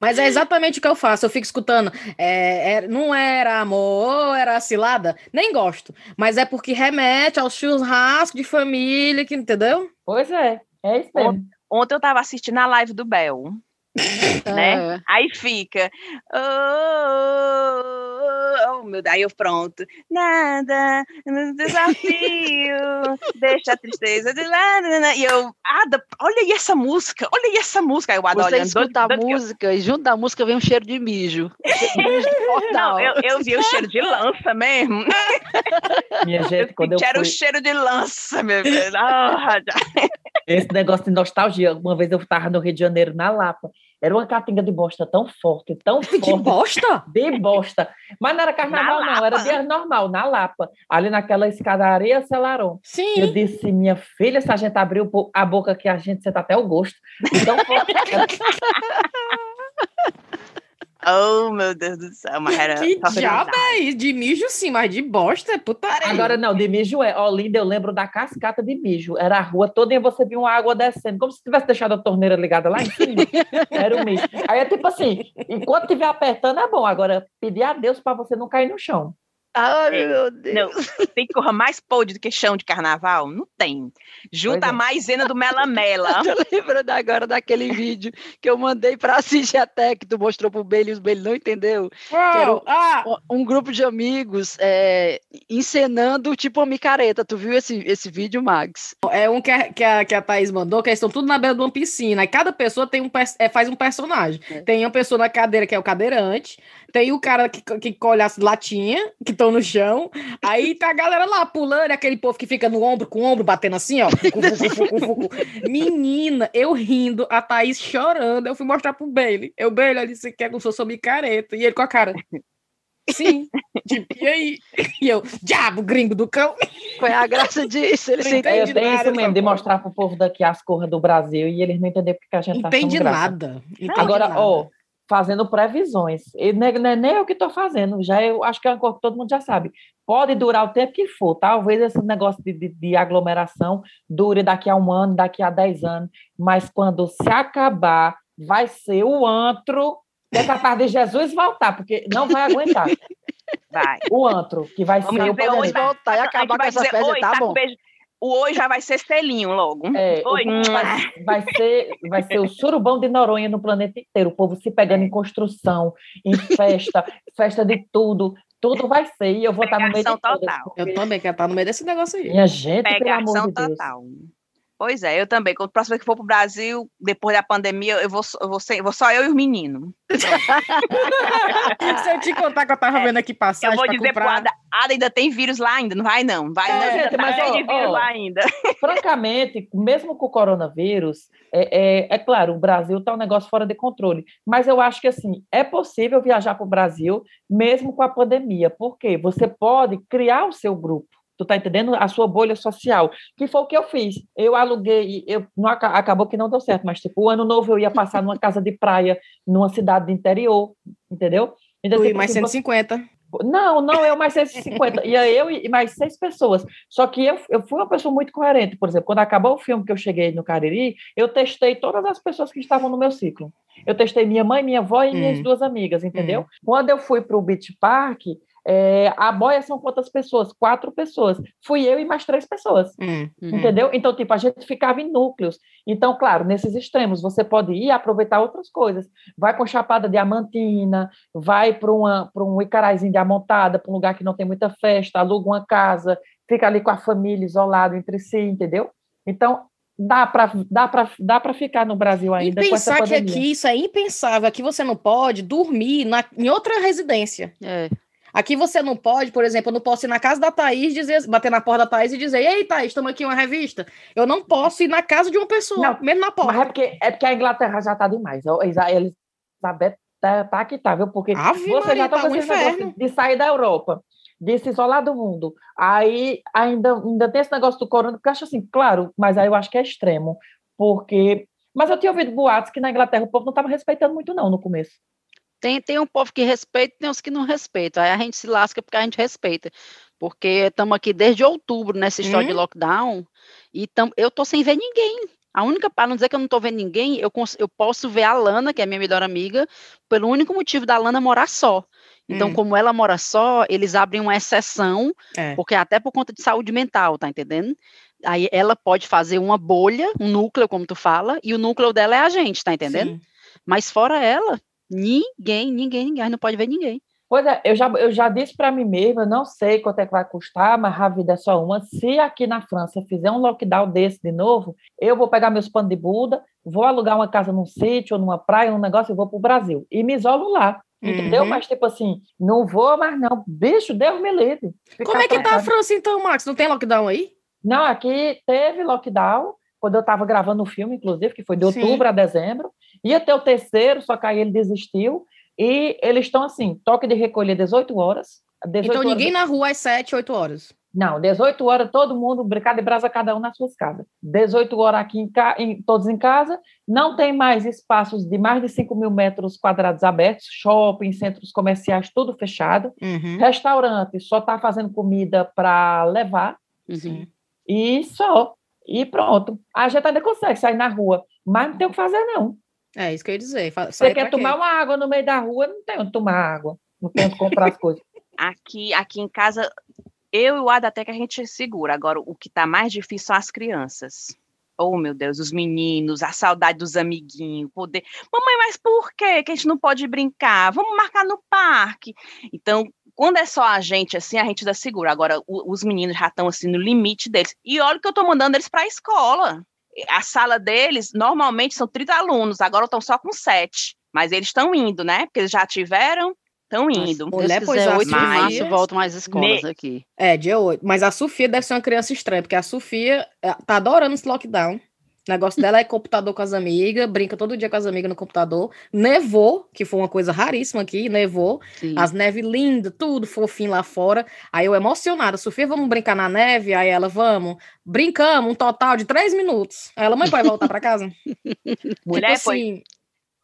Mas é exatamente o que eu faço. Eu fico escutando. É, é, não era amor, era cilada. Nem gosto. Mas é porque remete ao churrasco de família, que, entendeu? Pois é. É isso mesmo. Ontem eu estava assistindo a live do Bel. Né? É. Aí fica. Oh, oh, meu, aí eu pronto. Nada, desafio, deixa a tristeza de lado. E eu, Ada, olha aí essa música, olha aí essa música. Aí eu Ada Você olhando. escuta a música eu... e junto da música vem um cheiro de mijo. (laughs) Não, eu, eu vi o cheiro de lança mesmo. Minha gente, quando eu, eu fui... o cheiro de lança, meu Deus. Esse negócio de nostalgia. Uma vez eu estava no Rio de Janeiro, na Lapa. Era uma catinga de bosta tão forte, tão (laughs) forte. De bosta? De bosta. Mas não era carnaval, não, era dia normal, na Lapa. Ali naquela escadaria Celaron. Sim. Eu disse, minha filha, se a gente abrir a boca aqui, a gente senta até o gosto. Então, (laughs) Oh, meu Deus do céu, mas era. Que diabo é isso? De mijo, sim, mas de bosta é putaria. Agora, não, de mijo é. Olinda, eu lembro da cascata de mijo. Era a rua toda e você via uma água descendo, como se tivesse deixado a torneira ligada lá em cima. era o mijo. Aí é tipo assim: enquanto estiver apertando, é bom. Agora, pedir a Deus para você não cair no chão. Ai, é, meu Deus. Não, tem que correr mais podre do que chão de carnaval? Não tem. Junta a maisena do Melamela. (laughs) Tô lembrando agora daquele vídeo que eu mandei pra assistir até, que tu mostrou pro Bailey e os Bailey não entendeu. Ah. um, grupo de amigos é, encenando tipo uma micareta. Tu viu esse, esse vídeo, Max? É um que a, que, a, que a Thaís mandou, que eles estão tudo na beira de uma piscina. E cada pessoa tem um, é, faz um personagem. É. Tem uma pessoa na cadeira que é o cadeirante, tem o cara que, que colhe as latinhas, que estão no chão. Aí tá a galera lá pulando, aquele povo que fica no ombro com o ombro batendo assim, ó. Menina, eu rindo, a Thaís chorando. Eu fui mostrar pro Bailey. Eu, Bailey, ele disse que é como se fosse micareta. E ele com a cara. Sim. Tipo, e aí? E eu, diabo, gringo do cão. Foi a graça disso. Eles não entendem é, tem isso mesmo, de mostrar pro povo daqui as cores do Brasil e eles não entendem porque a gente Entende tá nada. Entende Agora, nada. ó, fazendo previsões. E não é nem eu que estou fazendo, já eu acho que é uma coisa que todo mundo já sabe. Pode durar o tempo que for, talvez esse negócio de, de, de aglomeração dure daqui a um ano, daqui a dez anos, mas quando se acabar, vai ser o antro que é capaz de Jesus voltar, porque não vai aguentar. Vai. O antro, que vai Vamos ser o poder voltar e acabar com essa festa, tá, tá bom. Beijo, o oi já vai ser selinho logo. É, oi. Vai, vai, ser, vai ser o surubão de Noronha no planeta inteiro. O povo se pegando em construção, em festa, (laughs) festa de tudo. Tudo vai ser. E eu vou estar no meio de total. Eu também quero estar no meio desse negócio aí. Minha gente, Pegação pelo amor de Deus. total. Pois é, eu também. Quando próxima que for pro Brasil, depois da pandemia, eu vou, eu vou, ser, vou só eu e os meninos. (laughs) Se eu te contar que eu tava vendo aqui passagem eu vou dizer comprar... pro Ada, Ada, ainda tem vírus lá ainda, não vai não. Vai É, não, gente, tá mas, de vírus ó, lá ainda. (laughs) Francamente, mesmo com o coronavírus, é, é, é claro, o Brasil está um negócio fora de controle. Mas eu acho que assim é possível viajar para o Brasil mesmo com a pandemia. Porque você pode criar o seu grupo. Tu tá entendendo? A sua bolha social. Que foi o que eu fiz. Eu aluguei, eu não aca- acabou que não deu certo, mas tipo, o ano novo eu ia passar numa casa de praia, numa cidade do interior, entendeu? Então, Ui, tipo, mais assim, 150. não, não, eu mais 150. Ia eu e mais seis pessoas. Só que eu, eu fui uma pessoa muito coerente. Por exemplo, quando acabou o filme que eu cheguei no Cariri, eu testei todas as pessoas que estavam no meu ciclo. Eu testei minha mãe, minha avó e minhas Hum. duas amigas, entendeu? Quando eu fui para o Beach Park, é, a boia são quantas pessoas? Quatro pessoas. Fui eu e mais três pessoas. Hum. Uhum. Entendeu? Então, tipo, a gente ficava em núcleos. Então, claro, nesses extremos, você pode ir aproveitar outras coisas. Vai com Chapada Diamantina, vai para um Icarazinho de Amontada, para um lugar que não tem muita festa, aluga uma casa, fica ali com a família isolado entre si, entendeu? Então, dá para dá pra, dá pra ficar no Brasil E ainda com essa pensar que aqui isso é impensável. Aqui você não pode dormir na, em outra residência. É. Aqui você não pode, por exemplo, eu não posso ir na casa da Thaís, dizer, bater na porta da Thaís e dizer: Ei, Thaís, estamos aqui uma revista. Eu não posso ir na casa de uma pessoa, Não, mesmo na Mas porta. é porque, é porque a Inglaterra já está demais. Elizabeth tá, tá que tá, viu? Porque Ave você Maria, já tá tá com um esse negócio inferno. de sair da Europa, de se isolar do mundo. Aí ainda, ainda tem esse negócio do corona, porque eu acho assim, claro, mas aí eu acho que é extremo. Porque. Mas eu tinha ouvido boatos que na Inglaterra o povo não estava respeitando muito, não, no começo. Tem, tem um povo que respeita e tem uns que não respeitam. Aí a gente se lasca porque a gente respeita. Porque estamos aqui desde outubro nessa história de Hum. lockdown e tam, eu tô sem ver ninguém. A única, para não dizer que eu não tô vendo ninguém, eu, eu posso ver a Lana, que é minha melhor amiga, pelo único motivo da Lana morar só. Então, Hum. como ela mora só, eles abrem uma exceção, É. porque até por conta de saúde mental, tá entendendo? Aí ela pode fazer uma bolha, um núcleo, como tu fala, e o núcleo dela é a gente, tá entendendo? Sim. Mas fora ela, ninguém, ninguém, ninguém, não pode ver ninguém. Pois é, eu já, eu já disse para mim mesma, eu não sei quanto é que vai custar, mas a vida é só uma. Se aqui na França fizer um lockdown desse de novo, eu vou pegar meus panos de Buda, vou alugar uma casa num sítio, ou numa praia, num negócio, e vou para o Brasil. E me isolo lá, entendeu? Uhum. Mas, tipo assim, não vou mais não. Bicho, Deus me livre. Como é que tá a. França então, Max? Não tem lockdown aí? Não, aqui teve lockdown, quando eu estava gravando o filme, inclusive, que foi de Sim. outubro a dezembro. Ia ter o terceiro, só que aí ele desistiu. E eles estão assim, toque de recolher 18 horas. 18 Então horas ninguém na rua às 7, 8 horas. Não, 18 horas, todo mundo, brincado de brasa, cada um nas suas casas. 18 horas aqui, em ca... em- todos em casa. Não tem mais espaços de mais de 5 mil metros quadrados abertos, shopping, centros comerciais, tudo fechado. Uhum. Restaurante só está fazendo comida para levar Uhum. E só. E pronto. A gente ainda consegue sair na rua, mas não tem o que fazer, não. É isso que eu ia dizer. Fa- Você quer quê? tomar uma água no meio da rua, não tem onde tomar água. Não tem onde comprar as coisas. (laughs) Aqui, aqui em casa, eu e o Ada até que a gente segura. Agora, o que tá mais difícil são as crianças. Oh, meu Deus, os meninos, a saudade dos amiguinhos, poder. Mamãe, mas por quê que a gente não pode brincar? Vamos marcar no parque. Então, quando é só a gente, assim, a gente ainda segura. Agora, o- os meninos já estão, assim, no limite deles. E olha que eu tô mandando eles para a escola. A sala deles, normalmente, são 30 alunos. Agora estão só com 7. Mas eles estão indo, né? Porque eles já tiveram, estão indo. Mulher, Deus pois a 8 de março voltam mais escolas Ne- aqui. É, dia 8. Mas a Sofia deve ser uma criança estranha, porque a Sofia é, tá adorando esse lockdown. O negócio dela é computador com as amigas, brinca todo dia com as amigas no computador. Nevou, que foi uma coisa raríssima aqui, nevou. Sim. As neves lindas, tudo fofinho lá fora. Aí eu emocionada, Sofia, vamos brincar na neve? Aí ela, vamos. Brincamos um total de três minutos. Aí ela, mãe, pode voltar pra casa? (laughs) Mulher, tipo foi- assim,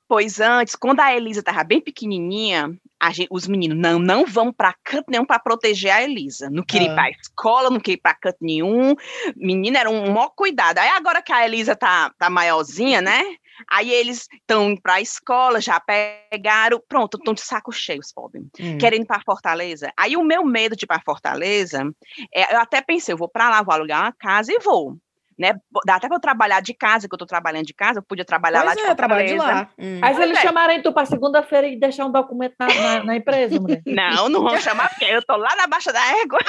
Pois antes, quando a Elisa estava bem pequenininha, gente, os meninos, não, não vão para canto nenhum para proteger a Elisa. Não queria ah. ir para escola, não queria ir para canto nenhum. Menina, era um maior cuidado. Aí agora que a Elisa tá, tá maiorzinha, né? Aí eles estão indo para a escola, já pegaram, pronto, estão de saco cheio, os pobres, hum. querendo ir para Fortaleza. Aí o meu medo de ir para Fortaleza, é, eu até pensei, eu vou para lá, vou alugar uma casa e vou né? Dá até para eu trabalhar de casa, que eu estou trabalhando de casa, eu podia trabalhar pois lá é, de trabalho de lá. Hum. Aí eles é. chamarem tu para segunda-feira e deixar um documento na, na, na empresa, mulher. (laughs) Não, não vão chamar, porque eu tô lá na baixa da égua. (laughs)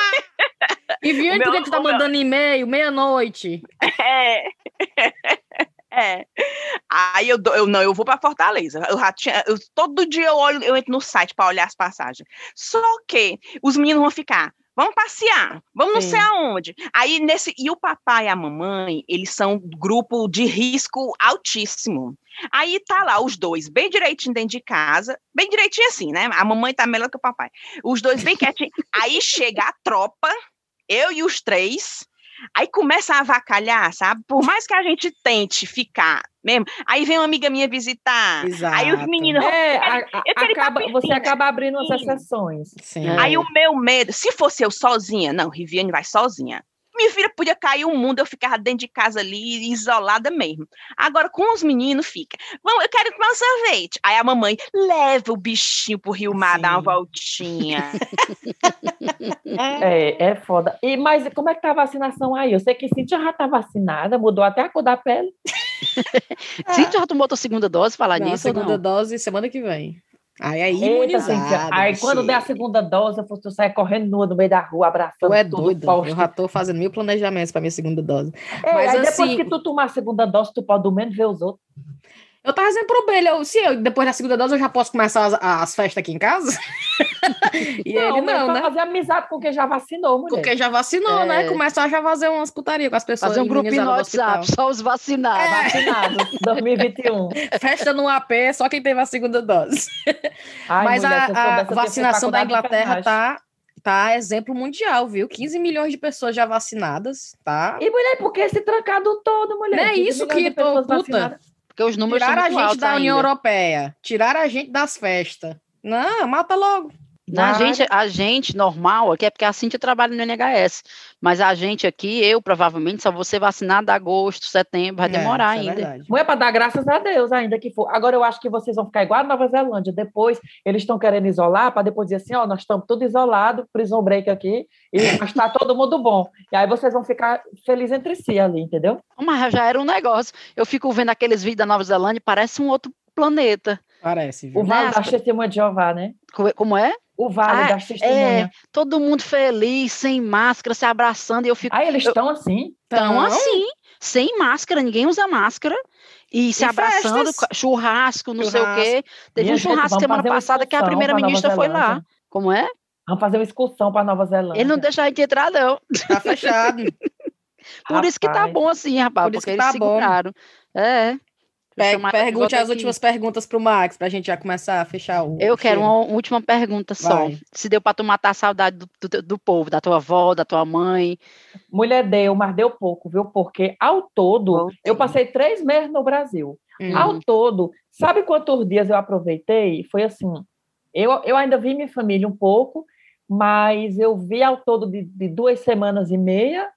E viu que tu tá mandando e-mail meia-noite? É. É. Aí eu, eu não, eu vou para Fortaleza. Eu já tinha, eu, todo dia eu olho, eu entro no site para olhar as passagens. Só que os meninos vão ficar. Vamos passear, vamos não sei aonde. Aí nesse e o papai e a mamãe, eles são grupo de risco altíssimo. Aí tá lá os dois bem direitinho dentro de casa, bem direitinho assim, né? A mamãe tá melhor que o papai. Os dois bem quietinhos. Aí chega a tropa, eu e os três, Aí começa a avacalhar, sabe? Por mais que a gente tente ficar mesmo, aí vem uma amiga minha visitar. Exato. Aí os meninos. É, a, acaba, você acaba abrindo as exceções. Sim. Aí o meu medo, se fosse eu sozinha, não, Riviane vai sozinha minha filha podia cair o um mundo, eu ficava dentro de casa ali, isolada mesmo. Agora, com os meninos, fica. Vamos, eu quero tomar um sorvete. Aí a mamãe leva o bichinho pro Rio Mar, Sim. dar uma voltinha. (laughs) é, é foda. E, mas como é que tá a vacinação aí? Eu sei que Cintia já tá vacinada, mudou até a cor da pele. (laughs) Cintia já tomou a segunda dose, falar não, nisso? Segunda dose semana que vem. Aí é imunizado. Aí quando der a segunda dose, eu sair correndo nua no meio da rua, abraçando. Tu é doido. Eu já tô fazendo mil planejamentos para minha segunda dose. É, Mas aí assim, depois que tu tomar a segunda dose, tu pode do menos ver os outros. Eu tava dizendo pro eu, se eu, depois da segunda dose eu já posso começar as, as festas aqui em casa? (laughs) e não, ele não, né? fazer amizade com quem já vacinou, mulher. Com quem já vacinou, né? é. né? Começar já a fazer umas putarias com as pessoas. Fazer um grupinho no WhatsApp, só os vacinados. É. Vacinados, (laughs) 2021. Festa no AP, só quem teve a segunda dose. Ai, Mas mulher, a, a vacinação da Inglaterra tá tá exemplo mundial, viu? 15 milhões de pessoas já vacinadas, tá? E mulher, por que esse trancado todo, mulher? Não é isso que tô puta. Porque os números Tiraram são muito a gente da União ainda. Europeia, tiraram a gente das festas. Não, mata logo. A gente, a gente normal aqui é porque a Cintia trabalha no NHS, mas a gente aqui, eu provavelmente só vou ser vacinada agosto, setembro, vai é, demorar é, ainda. É Não é para dar graças a Deus ainda que for. Agora eu acho que vocês vão ficar igual a Nova Zelândia. Depois eles estão querendo isolar para depois dizer assim, ó, nós estamos tudo isolado, prison break aqui, e (laughs) está todo mundo bom. E aí vocês vão ficar felizes entre si ali, entendeu? Mas já era um negócio. Eu fico vendo aqueles vídeos da Nova Zelândia, parece um outro planeta. Parece, viu? O Vale da Testemunha de Jeová, né? Como é? O Vale ah, das Testemunhas. É, todo mundo feliz, sem máscara, se abraçando, e eu fico... Ah, eles estão assim? Estão assim, sem máscara, ninguém usa máscara, e se e abraçando, festas. churrasco, não churrasco. sei o quê. Teve um churrasco semana passada que a primeira-ministra foi lá. Como é? Vamos fazer uma excursão para Nova Zelândia. Ele não deixa a gente entrar, não. Tá fechado. (laughs) Por rapaz. isso que tá bom assim, rapaz, Por porque eles tá seguraram. Bom. É. pergunte as últimas perguntas para o Max, para a gente já começar a fechar o. Eu quero uma última pergunta só. Vai. Se deu para tu matar a saudade do, do, do, povo, da tua avó, da tua mãe. Mulher deu, mas deu pouco, viu? Porque ao todo, eu passei três meses no Brasil. Hum. Ao todo, sabe quantos dias eu aproveitei? Foi assim: eu, eu ainda vi minha família um pouco, mas eu vi ao todo de, de duas semanas e meia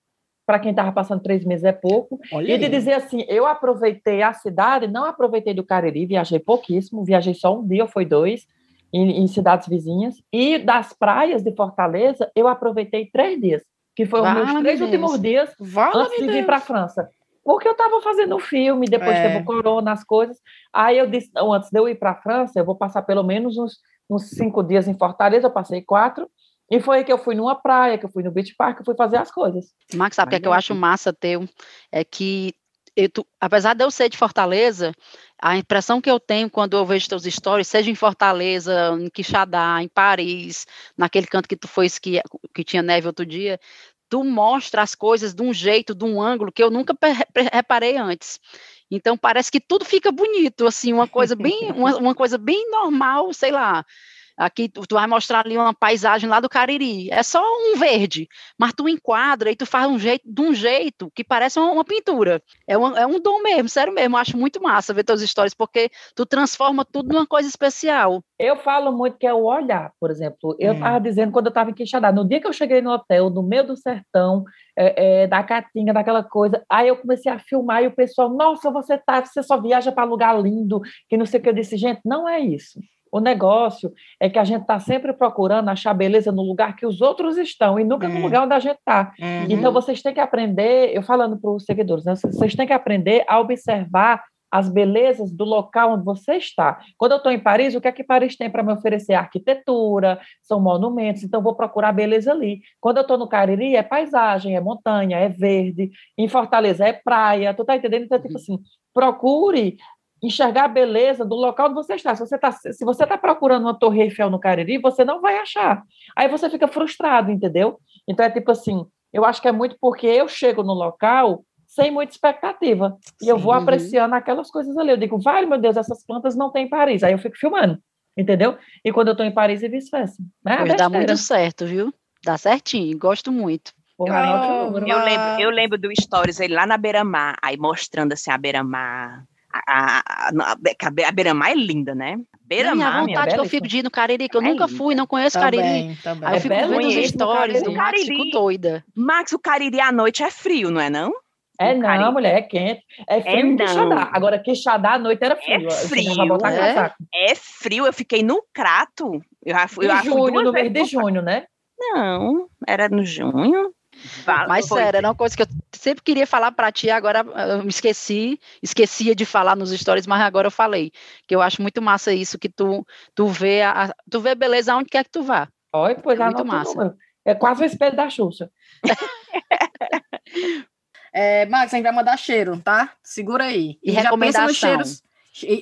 para quem estava passando três meses é pouco. Olha e de dizer assim, eu aproveitei a cidade, não aproveitei do Cariri, viajei pouquíssimo, viajei só um dia, foi dois, em, em cidades vizinhas. E das praias de Fortaleza, eu aproveitei três dias, que foram os meus três Deus. últimos dias antes de vir para a França. Porque eu estava fazendo filme, depois é. teve o corona, as coisas. Aí eu disse, antes de eu ir para a França, eu vou passar pelo menos uns, uns cinco dias em Fortaleza, eu passei quatro, e foi aí que eu fui numa praia, que eu fui no beach park, que eu fui fazer as coisas. Max, sabe o que, é que eu acho massa teu? É que eu, tu, apesar de eu ser de Fortaleza, a impressão que eu tenho quando eu vejo teus stories, seja em Fortaleza, em Quixadá, em Paris, naquele canto que tu foi que, que tinha neve outro dia, tu mostra as coisas de um jeito, de um ângulo que eu nunca reparei antes. Então parece que tudo fica bonito, assim, uma coisa bem, uma, uma coisa bem normal, sei lá Aqui tu, tu vai mostrar ali uma paisagem lá do Cariri. É só um verde, mas tu enquadra e tu faz um jeito, de um jeito que parece uma, uma pintura. É, uma, é um dom mesmo, sério mesmo. Eu acho muito massa ver tuas histórias, porque tu transforma tudo numa coisa especial. Eu falo muito que é o olhar, por exemplo. Eu estava hum. dizendo quando eu estava em Quixadá, no dia que eu cheguei no hotel, no meio do sertão, é, é, da Caatinga, daquela coisa, aí eu comecei a filmar e o pessoal, nossa, você tá, você só viaja para lugar lindo, que não sei o que. Eu disse, gente, não é isso. O negócio é que a gente está sempre procurando achar beleza no lugar que os outros estão e nunca no é. lugar onde a gente está. Uhum. Então, vocês têm que aprender, eu falando para os seguidores, né, vocês têm que aprender a observar as belezas do local onde você está. Quando eu estou em Paris, o que é que Paris tem para me oferecer? Arquitetura, são monumentos, então vou procurar beleza ali. Quando eu estou no Cariri, é paisagem, é montanha, é verde. Em Fortaleza é praia, tu tá entendendo? Então, tipo uhum. assim, procure enxergar a beleza do local onde você está. Se você está se você tá procurando uma Torre Eiffel no Cariri, você não vai achar. Aí você fica frustrado, entendeu? Então é tipo assim, eu acho que é muito porque eu chego no local sem muita expectativa. E eu vou apreciando aquelas coisas ali. Eu digo, vale, meu Deus, essas plantas não tem em Paris. Aí eu fico filmando, entendeu? E quando eu estou em Paris, e vice-versa. Né? Pois dá muito certo, viu? Dá certinho, gosto muito. eu, eu, lembro, eu lembro do Stories ele lá na beira-mar, aí mostrando assim a beira-mar. A, a, a, a beira-mar é linda, né? Beira-mar. A vontade é que eu fico de ir no Cariri, que eu é nunca linda. fui, não conheço também, Cariri. Também. Aí eu fico é vendo os stories do Max, fico doida. Max, o Cariri à noite é frio, não é não? É não, Caribe. mulher, é quente. É, é frio é em Quixadá. Agora, Quixadá à noite era frio. É frio. É? é? frio. Eu fiquei no Crato. Eu já fui, em eu junho, no mês de junho, né? Não, era no junho. Mas foi. sério, era uma coisa que eu sempre queria falar para ti, agora eu me esqueci, esquecia de falar nos stories, mas agora eu falei, que eu acho muito massa isso, que tu, tu vê a, tu vê beleza onde quer que tu vá. Olha, pois é muito massa. É quase o espelho da Xuxa. (laughs) É, Max, a gente vai mandar cheiro, tá? Segura aí. E, e recomendação. Já pensa nos cheiros,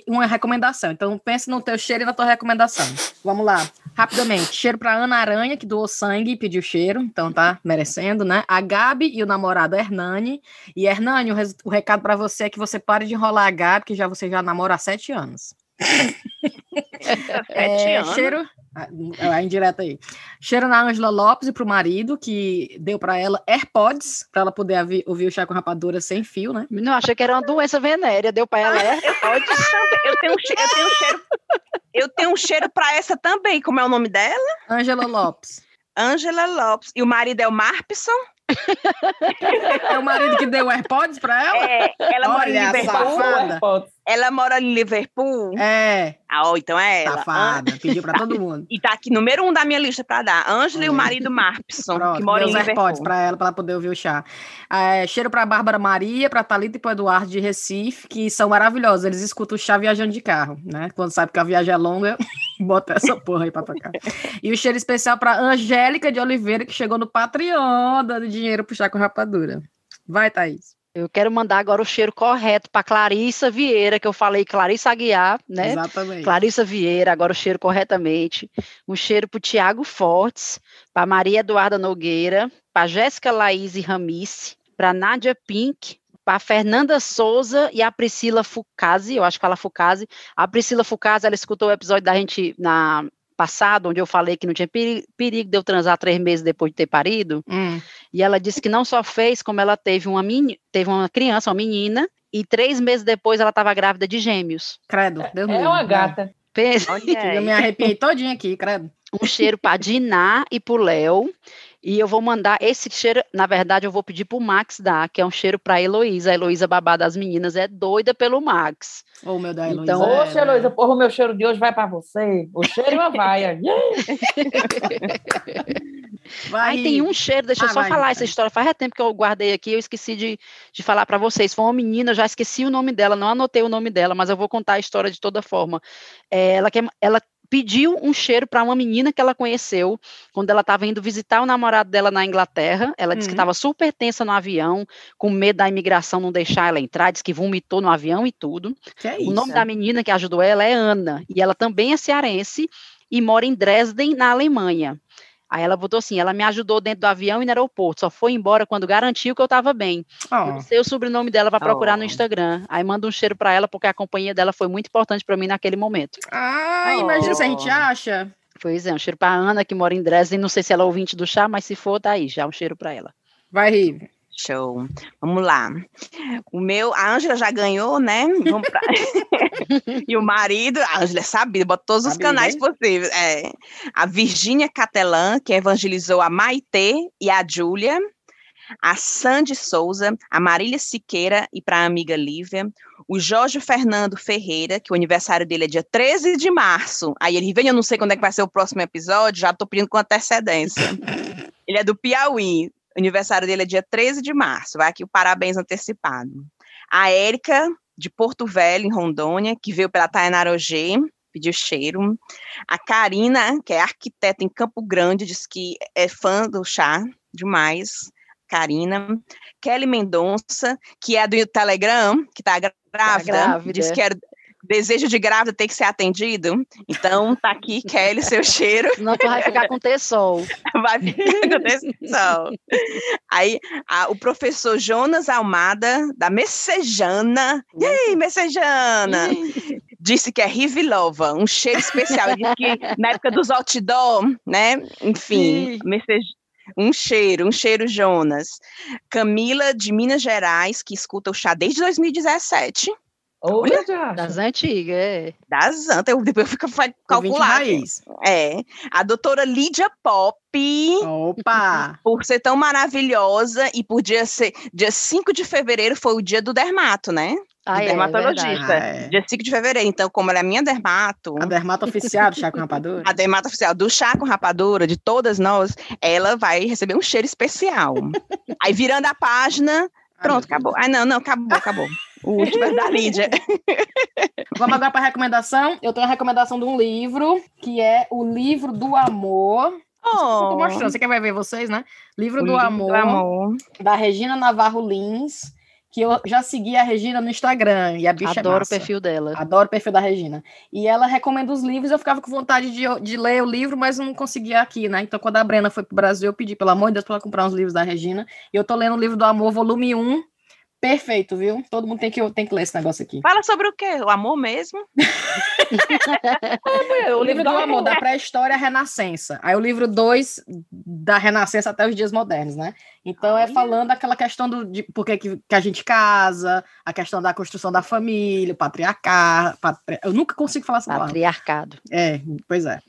uma recomendação. Então, pense no teu cheiro e na tua recomendação. Vamos lá, rapidamente. Cheiro para Ana Aranha, que doou sangue e pediu cheiro, então tá merecendo, né? A Gabi e o namorado Hernani. E Hernani, o, o recado para você é que você pare de enrolar a Gabi, que já você já namora há sete anos. (laughs) é, cheiro, a, indireta aí. Cheiro na Ângela Lopes e pro marido, que deu para ela AirPods, para ela poder ouvir, ouvir, o chá com rapadura sem fio, né? Não, achei que era uma doença venérea, deu para ela (laughs) AirPods. eu, tenho um cheiro, eu tenho um cheiro, eu tenho um cheiro para essa também, como é o nome dela? Ângela Lopes. Ângela Lopes. E o marido é o Marpson? É o marido que deu AirPods para ela? É, ela Olha, mora em Liverpool. Ela mora em Liverpool? É. Ah, oh, então é ela. Safada, pediu para todo mundo. E tá aqui, número um da minha lista para dar. Ângela é. e o marido Marpson, Pronto, que mora em Liverpool. AirPods para ela, para ela poder ouvir o chá. É, cheiro para Bárbara Maria, para Talita e para Eduardo de Recife, que são maravilhosos. Eles escutam o chá viajando de carro, né? Quando sabe que a viagem é longa, bota essa porra aí para tocar. E o cheiro especial para Angélica de Oliveira, que chegou no Patreon, dando dinheiro pro chá com rapadura. Vai, Thaís. Eu quero mandar agora o cheiro correto para Clarissa Vieira, que eu falei Clarissa Aguiar, né? Exatamente. Clarissa Vieira, agora o cheiro corretamente. Um cheiro para o Tiago Fortes, para Maria Eduarda Nogueira, para Jéssica Laís Ramice, para Nádia Pink, para Fernanda Souza e a Priscila Fucasi, eu acho que ela Fucasi. A Priscila Fucasi, ela escutou o episódio da gente na passado, onde eu falei que não tinha perigo de eu transar três meses depois de ter parido, hum. e ela disse que não só fez, como ela teve uma, mini, teve uma criança, uma menina, e três meses depois ela estava grávida de gêmeos. Credo, Deus É, é uma gata. Pensa. Eu me (laughs) arrepiei todinho aqui, credo. Um cheiro para Diná e para o Léo. E eu vou mandar esse cheiro, na verdade, eu vou pedir para o Max dar, que é um cheiro para a Heloísa. A Heloísa babá das meninas é doida pelo Max. Ô, oh, meu da Heloísa. Então, Oxe, é, Heloísa, porra, o meu cheiro de hoje vai para você. O cheiro é uma vaia. (laughs) Vai. Aí tem um cheiro, deixa ah, eu só vai, falar vai. essa história. Faz tempo que eu guardei aqui, eu esqueci de, de falar para vocês. Foi uma menina, eu já esqueci o nome dela, não anotei o nome dela, mas eu vou contar a história de toda forma. É, ela, quer, ela pediu um cheiro para uma menina que ela conheceu quando ela estava indo visitar o namorado dela na Inglaterra. Ela disse que estava uhum. super tensa no avião, com medo da imigração não deixar ela entrar, disse que vomitou no avião e tudo. É o nome da menina que ajudou ela é Ana, e ela também é cearense e mora em Dresden, na Alemanha. Aí ela botou assim: ela me ajudou dentro do avião e no aeroporto, só foi embora quando garantiu que eu estava bem. Oh. Eu sei o sobrenome dela, vai procurar oh. no Instagram. Aí manda um cheiro para ela, porque a companhia dela foi muito importante para mim naquele momento. Ah, oh. imagina se a gente acha. Pois é, um cheiro para Ana, que mora em Dresden. Não sei se ela é ouvinte do chá, mas se for, tá aí, já um cheiro para ela. Vai, Rive. Show. Vamos lá. O meu, a Ângela já ganhou, né? Pra... (laughs) e o marido, a Ângela é sabida, bota todos os canais possíveis. É. A Virgínia Catelan, que evangelizou a Maitê e a Júlia. A Sandy Souza, a Marília Siqueira e para a amiga Lívia. O Jorge Fernando Ferreira, que o aniversário dele é dia 13 de março. Aí ele vem, eu não sei quando é que vai ser o próximo episódio, já tô pedindo com antecedência. (laughs) ele é do Piauí. O aniversário dele é dia 13 de março. Vai aqui o parabéns antecipado. A Érica, de Porto Velho, em Rondônia, que veio pela Tainara Ogê, pediu cheiro. A Karina, que é arquiteta em Campo Grande, diz que é fã do chá, demais. Karina. Kelly Mendonça, que é do Telegram, que está grávida, grávida. diz que é desejo de grávida tem que ser atendido. Então, tá aqui, (laughs) Kelly, seu cheiro. Senão tu vai ficar com T-Sol. (laughs) Vai ficar com atenção. Aí, a- o professor Jonas Almada, da Messejana. E aí, Messejana? Disse que é Rivilova, um cheiro especial. Ele disse que na época dos outdoor, né? Enfim, um cheiro, um cheiro Jonas. Camila, de Minas Gerais, que escuta o chá desde 2017. Olha, já. Das antigas, é. Da Zanta, eu, depois eu fico raiz. É. A doutora Lídia Pop. Opa! por ser tão maravilhosa e por dia ser dia 5 de fevereiro foi o dia do dermato, né? Ah, do é, dermatologista. verdade. Ah, é. Dia 5 de fevereiro. Então, como ela é minha dermato, A dermata oficial do chá com rapadura. a dermato oficial do chá com rapadura, de todas nós, ela vai receber um cheiro especial. (laughs) Aí, virando a página, pronto, acabou. Ah, não, não, acabou, acabou. O último é da (laughs) Lídia. (laughs) Vamos agora para a recomendação. Eu tenho a recomendação de um livro, que é o Livro do Amor. Oh, mostrando, você quer ver vocês, né? Livro o do livro Amor, amor. da Regina Navarro Lins, que eu já segui a Regina no Instagram, e a bicha é Adoro o massa. perfil dela. Adoro o perfil da Regina. E ela recomenda os livros, eu ficava com vontade de, de ler o livro, mas não conseguia aqui, né? Então, quando a Brena foi pro Brasil, eu pedi, pelo amor de Deus, pra ela comprar uns livros da Regina. E eu tô lendo o livro do Amor, volume 1. Perfeito, viu? Todo mundo tem que, tem que ler esse negócio aqui. Fala sobre o quê? O amor mesmo? O livro do Amor, da pré-história à Renascença. Aí o livro 2, da Renascença até os dias modernos, né? Então é Olha. falando aquela questão do, de por que, que que a gente casa, a questão da construção da família, o patriarcar. patri- Eu nunca consigo falar essa palavra. Patriarcado. É, pois é.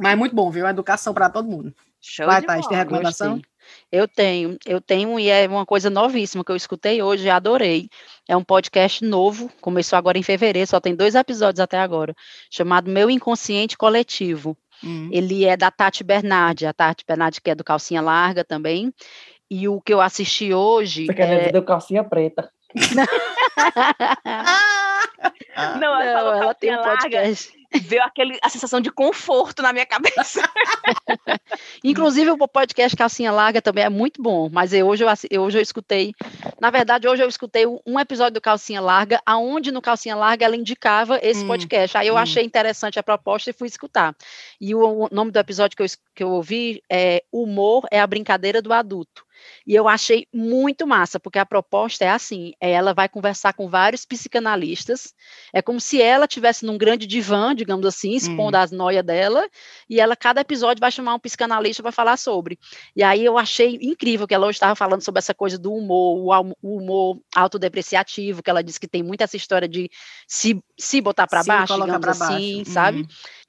Mas é muito bom, viu? Educação para todo mundo. Show Vai, de Thaís, tem bola. recomendação? Gostei. Eu tenho, eu tenho, e é uma coisa novíssima que eu escutei hoje e adorei. É um podcast novo, começou agora em fevereiro, só tem dois episódios até agora, chamado Meu Inconsciente Coletivo. Hum. Ele é da Tati Bernardi, a Tati Bernardi que é do Calcinha Larga também. E o que eu assisti hoje. Você quer é- dizer do calcinha preta. (laughs) (laughs) Não, ela, falou Não, ela tem um larga, podcast. Veio aquele, a sensação de conforto na minha cabeça. (laughs) Inclusive, o podcast Calcinha Larga também é muito bom, mas eu, hoje, eu, hoje eu escutei, na verdade, hoje eu escutei um- episódio do Calcinha Larga, aonde no Calcinha Larga ela indicava esse Hum, podcast. Aí eu hum. achei interessante a proposta e fui escutar. E o, o nome do episódio que eu, que eu ouvi é Humor é a Brincadeira do Adulto. E eu achei muito massa, porque a proposta é assim: é, ela vai conversar com vários psicanalistas, é como se ela tivesse num grande divã, digamos assim, expondo as noias dela, e ela, cada episódio, vai chamar um psicanalista para falar sobre. E aí eu achei incrível que ela hoje estava falando sobre essa coisa do humor, o, humor autodepreciativo, que ela disse que tem muito essa história de se, se botar para baixo, digamos assim, baixo. sabe?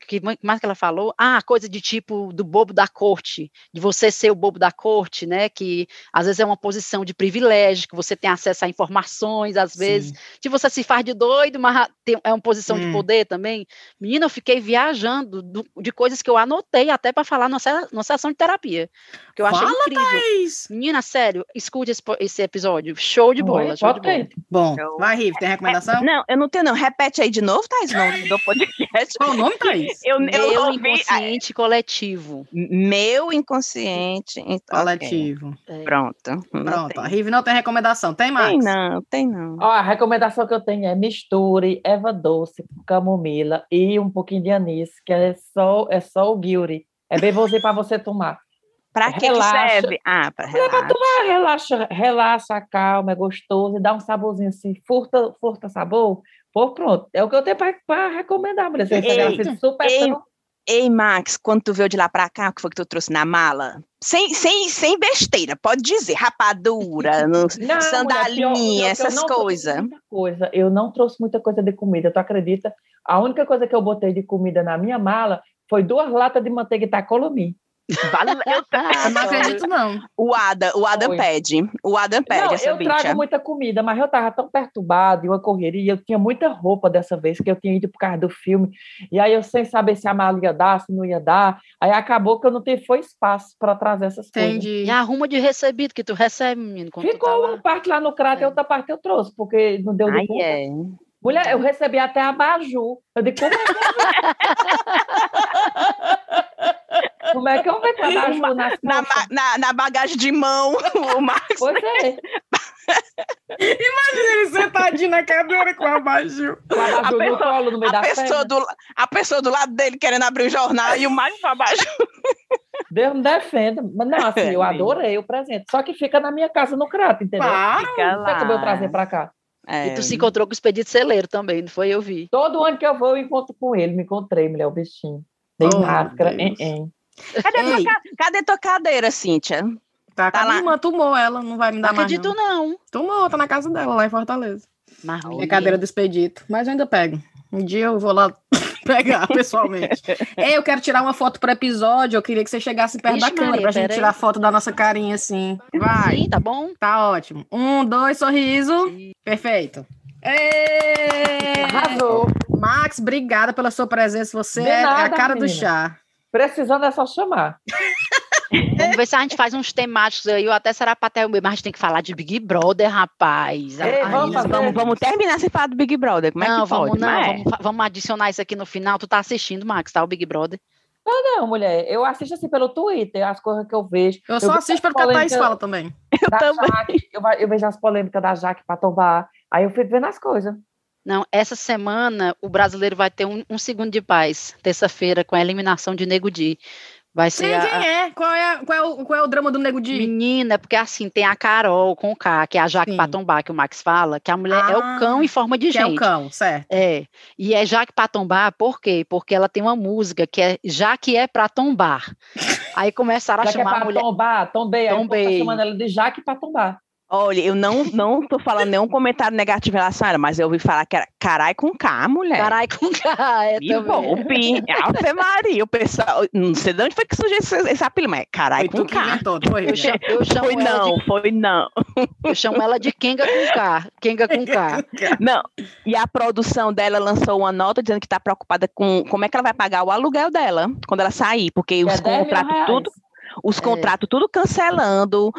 Que ma- mais que ela falou? Ah, coisa de tipo do bobo da corte, de você ser o bobo da corte, né? Que às vezes é uma posição de privilégio, que você tem acesso a informações, às vezes, Sim. que você se faz de doido, mas tem- é uma posição de Hum. poder também. Menina, eu fiquei viajando do- de coisas que eu anotei até para falar numa sessão de terapia. Que eu achei Fala, incrível. Thaís! Menina, sério, escute esse, esse episódio. Show de bola, Oi, show de pode bola. ter. Bom, Eu- vai, Rive, tem recomendação? Não, eu não tenho, não. Repete aí de novo, Thais, o nome do (laughs) podcast. Qual o nome, Thaís? Eu, eu Meu ouvi. ah, inconsciente coletivo. Meu inconsciente. Então. Coletivo. É. Pronto. não Pronto, a tem. Rive não tem recomendação. Tem mais? Tem não, tem não. Ó, a recomendação que eu tenho é misture erva doce com camomila e um pouquinho de anis, que é só, é só o guilty. É bem você para você tomar. Pra que, serve? Ah, pra É relaxar. tomar, relaxa, relaxa, calma, é gostoso, e dá um saborzinho assim, furta, furta sabor. Pô, pronto. É o que eu tenho para recomendar, mulher. Você Ei, super ei, tão- Ei, Max, quando tu veio de lá pra cá, o que foi que tu trouxe na mala? Sem, sem, sem besteira, pode dizer, rapadura, no- (laughs) Não, sandalinha, mulher, pior- pior essas coisas. coisa. Eu não trouxe muita coisa de comida, tu acredita? A única coisa que eu botei de comida na minha mala foi duas latas de manteiga Itacolomi. Valeu, (laughs) eu- não acredito, não. o Adam, o Adam pede, o Adam pede Não, essa eu bicha. trago muita comida, mas eu tava tão perturbada e uma correria, eu tinha muita roupa dessa vez, que eu tinha ido por causa do filme, e aí eu sem saber se a mala ia dar, se não ia dar, aí acabou que eu não tive foi espaço para trazer essas coisas. Entendi. E arruma de recebido que tu recebe, menino. Tá Ficou lá. uma parte lá no crato e É. outra parte eu trouxe, porque não deu de Ai, conta. é. Mulher, eu recebi até abajur. Eu digo, como é que (laughs) Como é que eu vou (laughs) com abajur nas Na, ma- na, na bagagem de mão, (laughs) o Max. Pois é, Ele sentadinho na cadeira com a abajur. com abajur no pessoa- colo, no meio A da pessoa, do, a pessoa do lado dele querendo abrir o jornal e o Max pra baixo. Deus me defenda. Mas não, assim, eu É, adorei o presente. Só que fica na minha casa no crato, entendeu? Para. Fica Não tem como eu trazer para cá. É. E tu se encontrou com o expedito celeiro também, não foi? Eu vi. Todo ano que eu vou, eu encontro com ele. Me encontrei, mulher, o bichinho. Dei Oh, máscara. hein, hein. Cadê, tua, Ei. ca- cadê tua cadeira, Cíntia? Tá, Tá a lá. irmã tomou ela, não vai me Não dar mais. acredito, Não. não. Tomou, tá na casa dela, lá em Fortaleza. É menina, cadeira do expedito. Mas eu ainda pego. Um dia eu vou lá (laughs) pegar pessoalmente. Ei, eu quero tirar uma foto pro episódio. Eu queria que você chegasse perto Vixe, da câmera Maria, pra gente aí. tirar foto da nossa carinha assim. Vai. Sim, tá bom? Tá ótimo. Um, dois, sorriso. Perfeito. Ê! Arrasou. Max, obrigada pela sua presença. Você De é nada, a cara do menina. chá. Precisando é só chamar. Vamos ver se a gente faz uns temáticos aí, ou até será pra até o mesmo. Mas a gente tem que falar de Big Brother, rapaz. Ei, Ai, vamos não. fazer. Vamos, vamos terminar sem falar do Big Brother. Como é não, que vamos pode? não, Mas é. vamos, vamos adicionar isso aqui no final. Tu tá assistindo, Max, tá? O Big Brother. Não, mulher, eu assisto assim pelo Twitter, as coisas que eu vejo. Eu só vi assisto as porque a Thaís fala também. da também. Jaque, eu, eu vejo as polêmicas da Jaque para tombar. Aí eu fico vendo as coisas. Não, essa semana o brasileiro vai ter um, um segundo de paz, terça-feira, com a eliminação de Nego Di. Vai ser Sei a, quem é. Qual é, qual, é o, qual é o drama do Nego Di? Menina, porque assim, tem a Carol com K, que é a Jaque. Patombá, que o Max fala, que a mulher é Ah, o cão em forma de Que é o gente. cão, certo. É, e é Jaque pra tombar, por quê? Porque ela tem uma música que é Já que é pra tombar. Aí começaram a Já que é chamar a para mulher. tombar, tombei. Aí o tá Tombei. chamando ela de Jaque para tombar. Olha, eu não, não tô falando nenhum comentário negativo em relação a ela, mas eu ouvi falar que era carai com K, mulher. Carai com K, é também. poupe. Ave Maria, o pessoal. Não sei de onde foi que surgiu esse, esse apelido, mas é carai com K. inventou, foi? Eu chamo, eu chamo Foi não, de, foi não. eu chamo ela de Kenga com K. Kenga com K. (laughs) Não. E a produção dela lançou uma nota dizendo que está preocupada com como é que ela vai pagar o aluguel dela quando ela sair, porque Que os é 10 mil contratos tudo, os É. contratos tudo cancelando,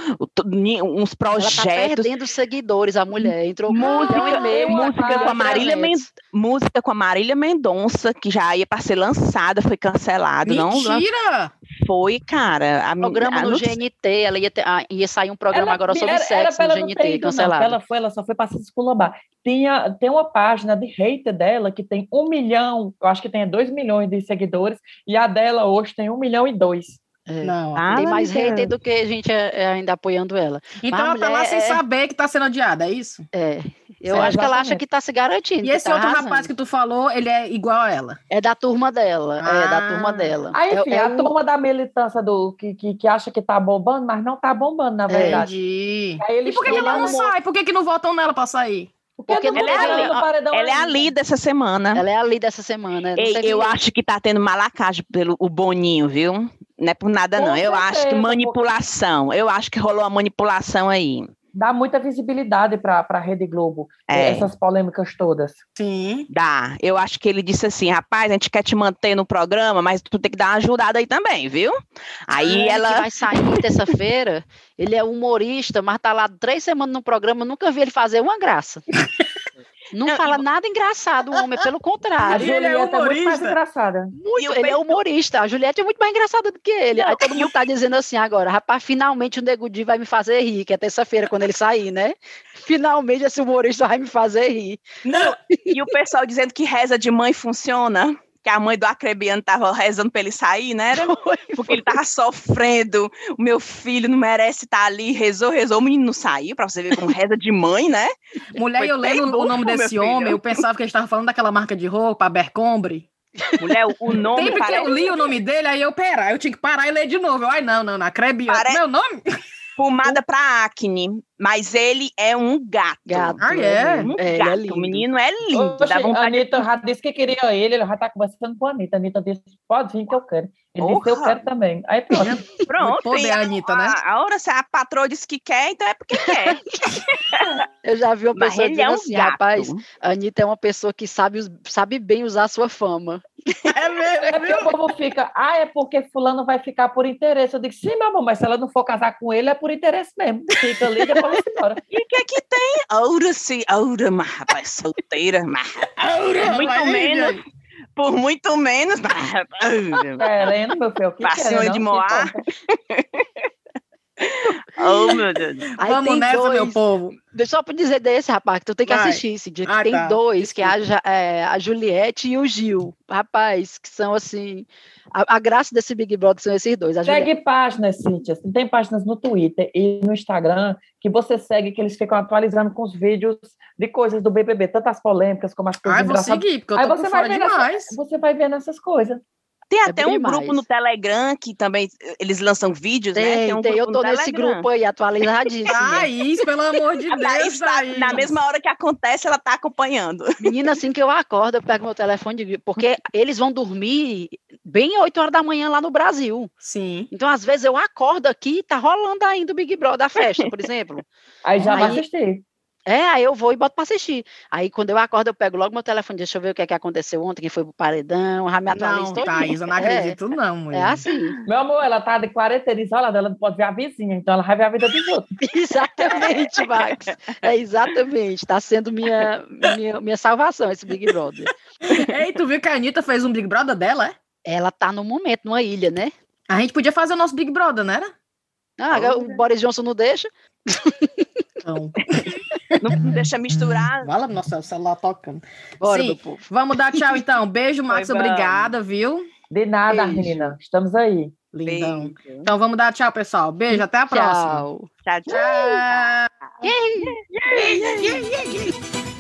uns Ela tá projetos, perdendo seguidores, a mulher. Entrou com um Música- milhão e meio. música com a Marília 300. música com a Marília Mendonça, que já ia para ser lançada, foi cancelado, não lan- Mentira! foi, cara. A, Programa a- no não- GNT, ela ia, ter- ah, ia sair um programa Ela- agora sobre era- era sexo pra no não GNT, ido, não, cancelado. que Ela foi, ela só foi para se desculpar. Tinha, tem uma página de hater dela que tem um milhão, eu acho que tem dois milhões de seguidores, e a dela hoje tem um milhão e dois. É. Não. Ah, Tem mais Deus. hater do que gente é, é ainda apoiando ela. Então Mas a ela tá lá sem é- saber que tá sendo odiada, é isso? É. Eu acho que ela acha que tá se garantindo. E esse tá outro arrasando. rapaz que tu falou, ele é igual a ela. É da turma dela. É da Ah. turma dela. Aí, É- enfim, é a o- turma da militância do, que, que, que acha que tá bombando, mas não tá bombando, na É. verdade. Entendi. E por que, que ela não sai? Por que, que não votam nela pra sair? Porque, Porque no paredão Ela é a líder essa semana. Ela é a líder dessa semana. Ei, eu acho que tá tendo malacagem pelo o Boninho, viu? Não é por nada, Com não. Eu acho que certeza, manipulação. Eu acho que rolou uma manipulação aí. Dá muita visibilidade para a Rede Globo, É. essas polêmicas todas. Sim. Dá. Eu acho que ele disse assim, rapaz, a gente quer te manter no programa, mas tu tem que dar uma ajudada aí também, viu? Aí É, que ela. vai sair (laughs) terça-feira. Ele é humorista, mas tá lá três semanas no programa. Nunca vi ele fazer uma graça. (laughs) Não, Não, fala nada engraçado, o homem, pelo A contrário. ele é Julieta é, muito mais humorista. engraçada. Muito, E ele é humorista. A Juliette é muito mais engraçada do que ele. Não, Aí todo mundo tá dizendo assim agora, rapaz, finalmente o Nego Di vai me fazer rir, que é terça-feira quando ele sair, né? Finalmente esse humorista vai me fazer rir. Não, e o pessoal dizendo que reza de mãe funciona. Que a mãe do Acrebiano tava rezando pra ele sair, né? Era? (laughs) Porque ele tava sofrendo. O meu filho não merece estar ali. Rezou, rezou. O menino não saiu, pra você ver como reza de mãe, né? Mulher, Foi eu lendo bem o nome desse filho. homem, eu pensava que ele estava falando daquela marca de roupa, Abercrombie. Mulher, o nome Sempre que parece eu li o nome dele, aí eu, pera, eu tinha que parar e ler de novo. Eu, ai, não, não, não, Crebia. Pare- Meu nome? Pomada pra acne, mas ele é um gato. Gato. Ah, é? Um É, ele é gato. lindo. O menino é lindo. Oxe, dá a vontade de... Anitta já disse que queria ele, ele já tá conversando com a Anitta. A Anitta disse, pode vir que eu quero. Ele disse, eu quero também. Aí pronto. Pronto. poder, e a, Anitta, né? A, a hora se a patroa disse que quer, então é porque quer. (laughs) Eu já vi uma Mas pessoa ele dizendo é um assim, gato. rapaz, a Anitta é uma pessoa que sabe, sabe bem usar a sua fama. É mesmo, É porque o povo fica, ah, é porque fulano vai ficar por interesse. Eu digo, sim, meu amor, mas se ela não for casar com ele, é por interesse mesmo. Fica ali e depois embora. E o que é que tem? Aura sim, aura, mas rapaz, solteira, mas muito Vai, menos. por muito menos. aura. Querendo, meu filho, Passinho de Moá. Oh, meu Deus. Aí Vamos nessa, dois, meu povo. Só para dizer desse, rapaz, que tu tem que Vai. assistir esse dia, que Ah, tem tá. dois, que é a, é, a Juliette e o Gil, rapaz, que são assim, a, a graça desse Big Brother são esses dois, a Juliette, Segue páginas, Cíntia. Tem páginas no Twitter e no Instagram que você segue, que eles ficam atualizando com os vídeos de coisas do BBB, tanto as polêmicas como as coisas Ai, vou engraçadas. seguir, porque eu Aí tô você por vai, essa- demais. você vai vendo essas coisas. Tem É até bom um grupo demais. no Telegram que também eh, eles lançam vídeos, né? tem, um tem, eu grupo tô nesse Telegram. grupo aí, atualizadíssimo. Thaís, pelo amor de (laughs) A Deus, tá- na mesma hora que acontece, ela tá acompanhando. Menina, assim que eu acordo, eu pego meu telefone, de- porque eles vão dormir bem 8 horas da manhã lá no Brasil. Sim. Então, às vezes, eu acordo aqui e tá rolando ainda o Big Brother, a festa, por (laughs) exemplo. Aí já vai Aí- assistir. É, aí eu vou e boto pra assistir. Aí, quando eu acordo, eu pego logo meu telefone, deixa eu ver o que, é que aconteceu ontem, que foi pro paredão, já me atualizo Não. Thaís, eu não É. acredito, não, mulher. É assim, Meu amor, ela tá de quarentena isolada, ela não pode ver a vizinha, então ela vai ver a vida dos outros. (laughs) exatamente, Max. É exatamente. Tá sendo minha, minha, minha salvação esse Big Brother. Ei, tu viu que a Anitta fez um Big Brother dela, é? Ela tá no momento, numa ilha, né? A gente podia fazer o nosso Big Brother, né? era? Ah, o Boris Johnson não deixa. Então, (laughs) Não (laughs) deixa misturar. vai lá, nossa, o celular tocando. Bora, Sim. Vamos dar tchau, então. Beijo, Max, Foi obrigada, viu? De nada, Beijo. menina. Estamos aí. Lindão. Beijo. Então vamos dar tchau, pessoal. Beijo, até a próxima. Tchau. Tchau, tchau. Tchau.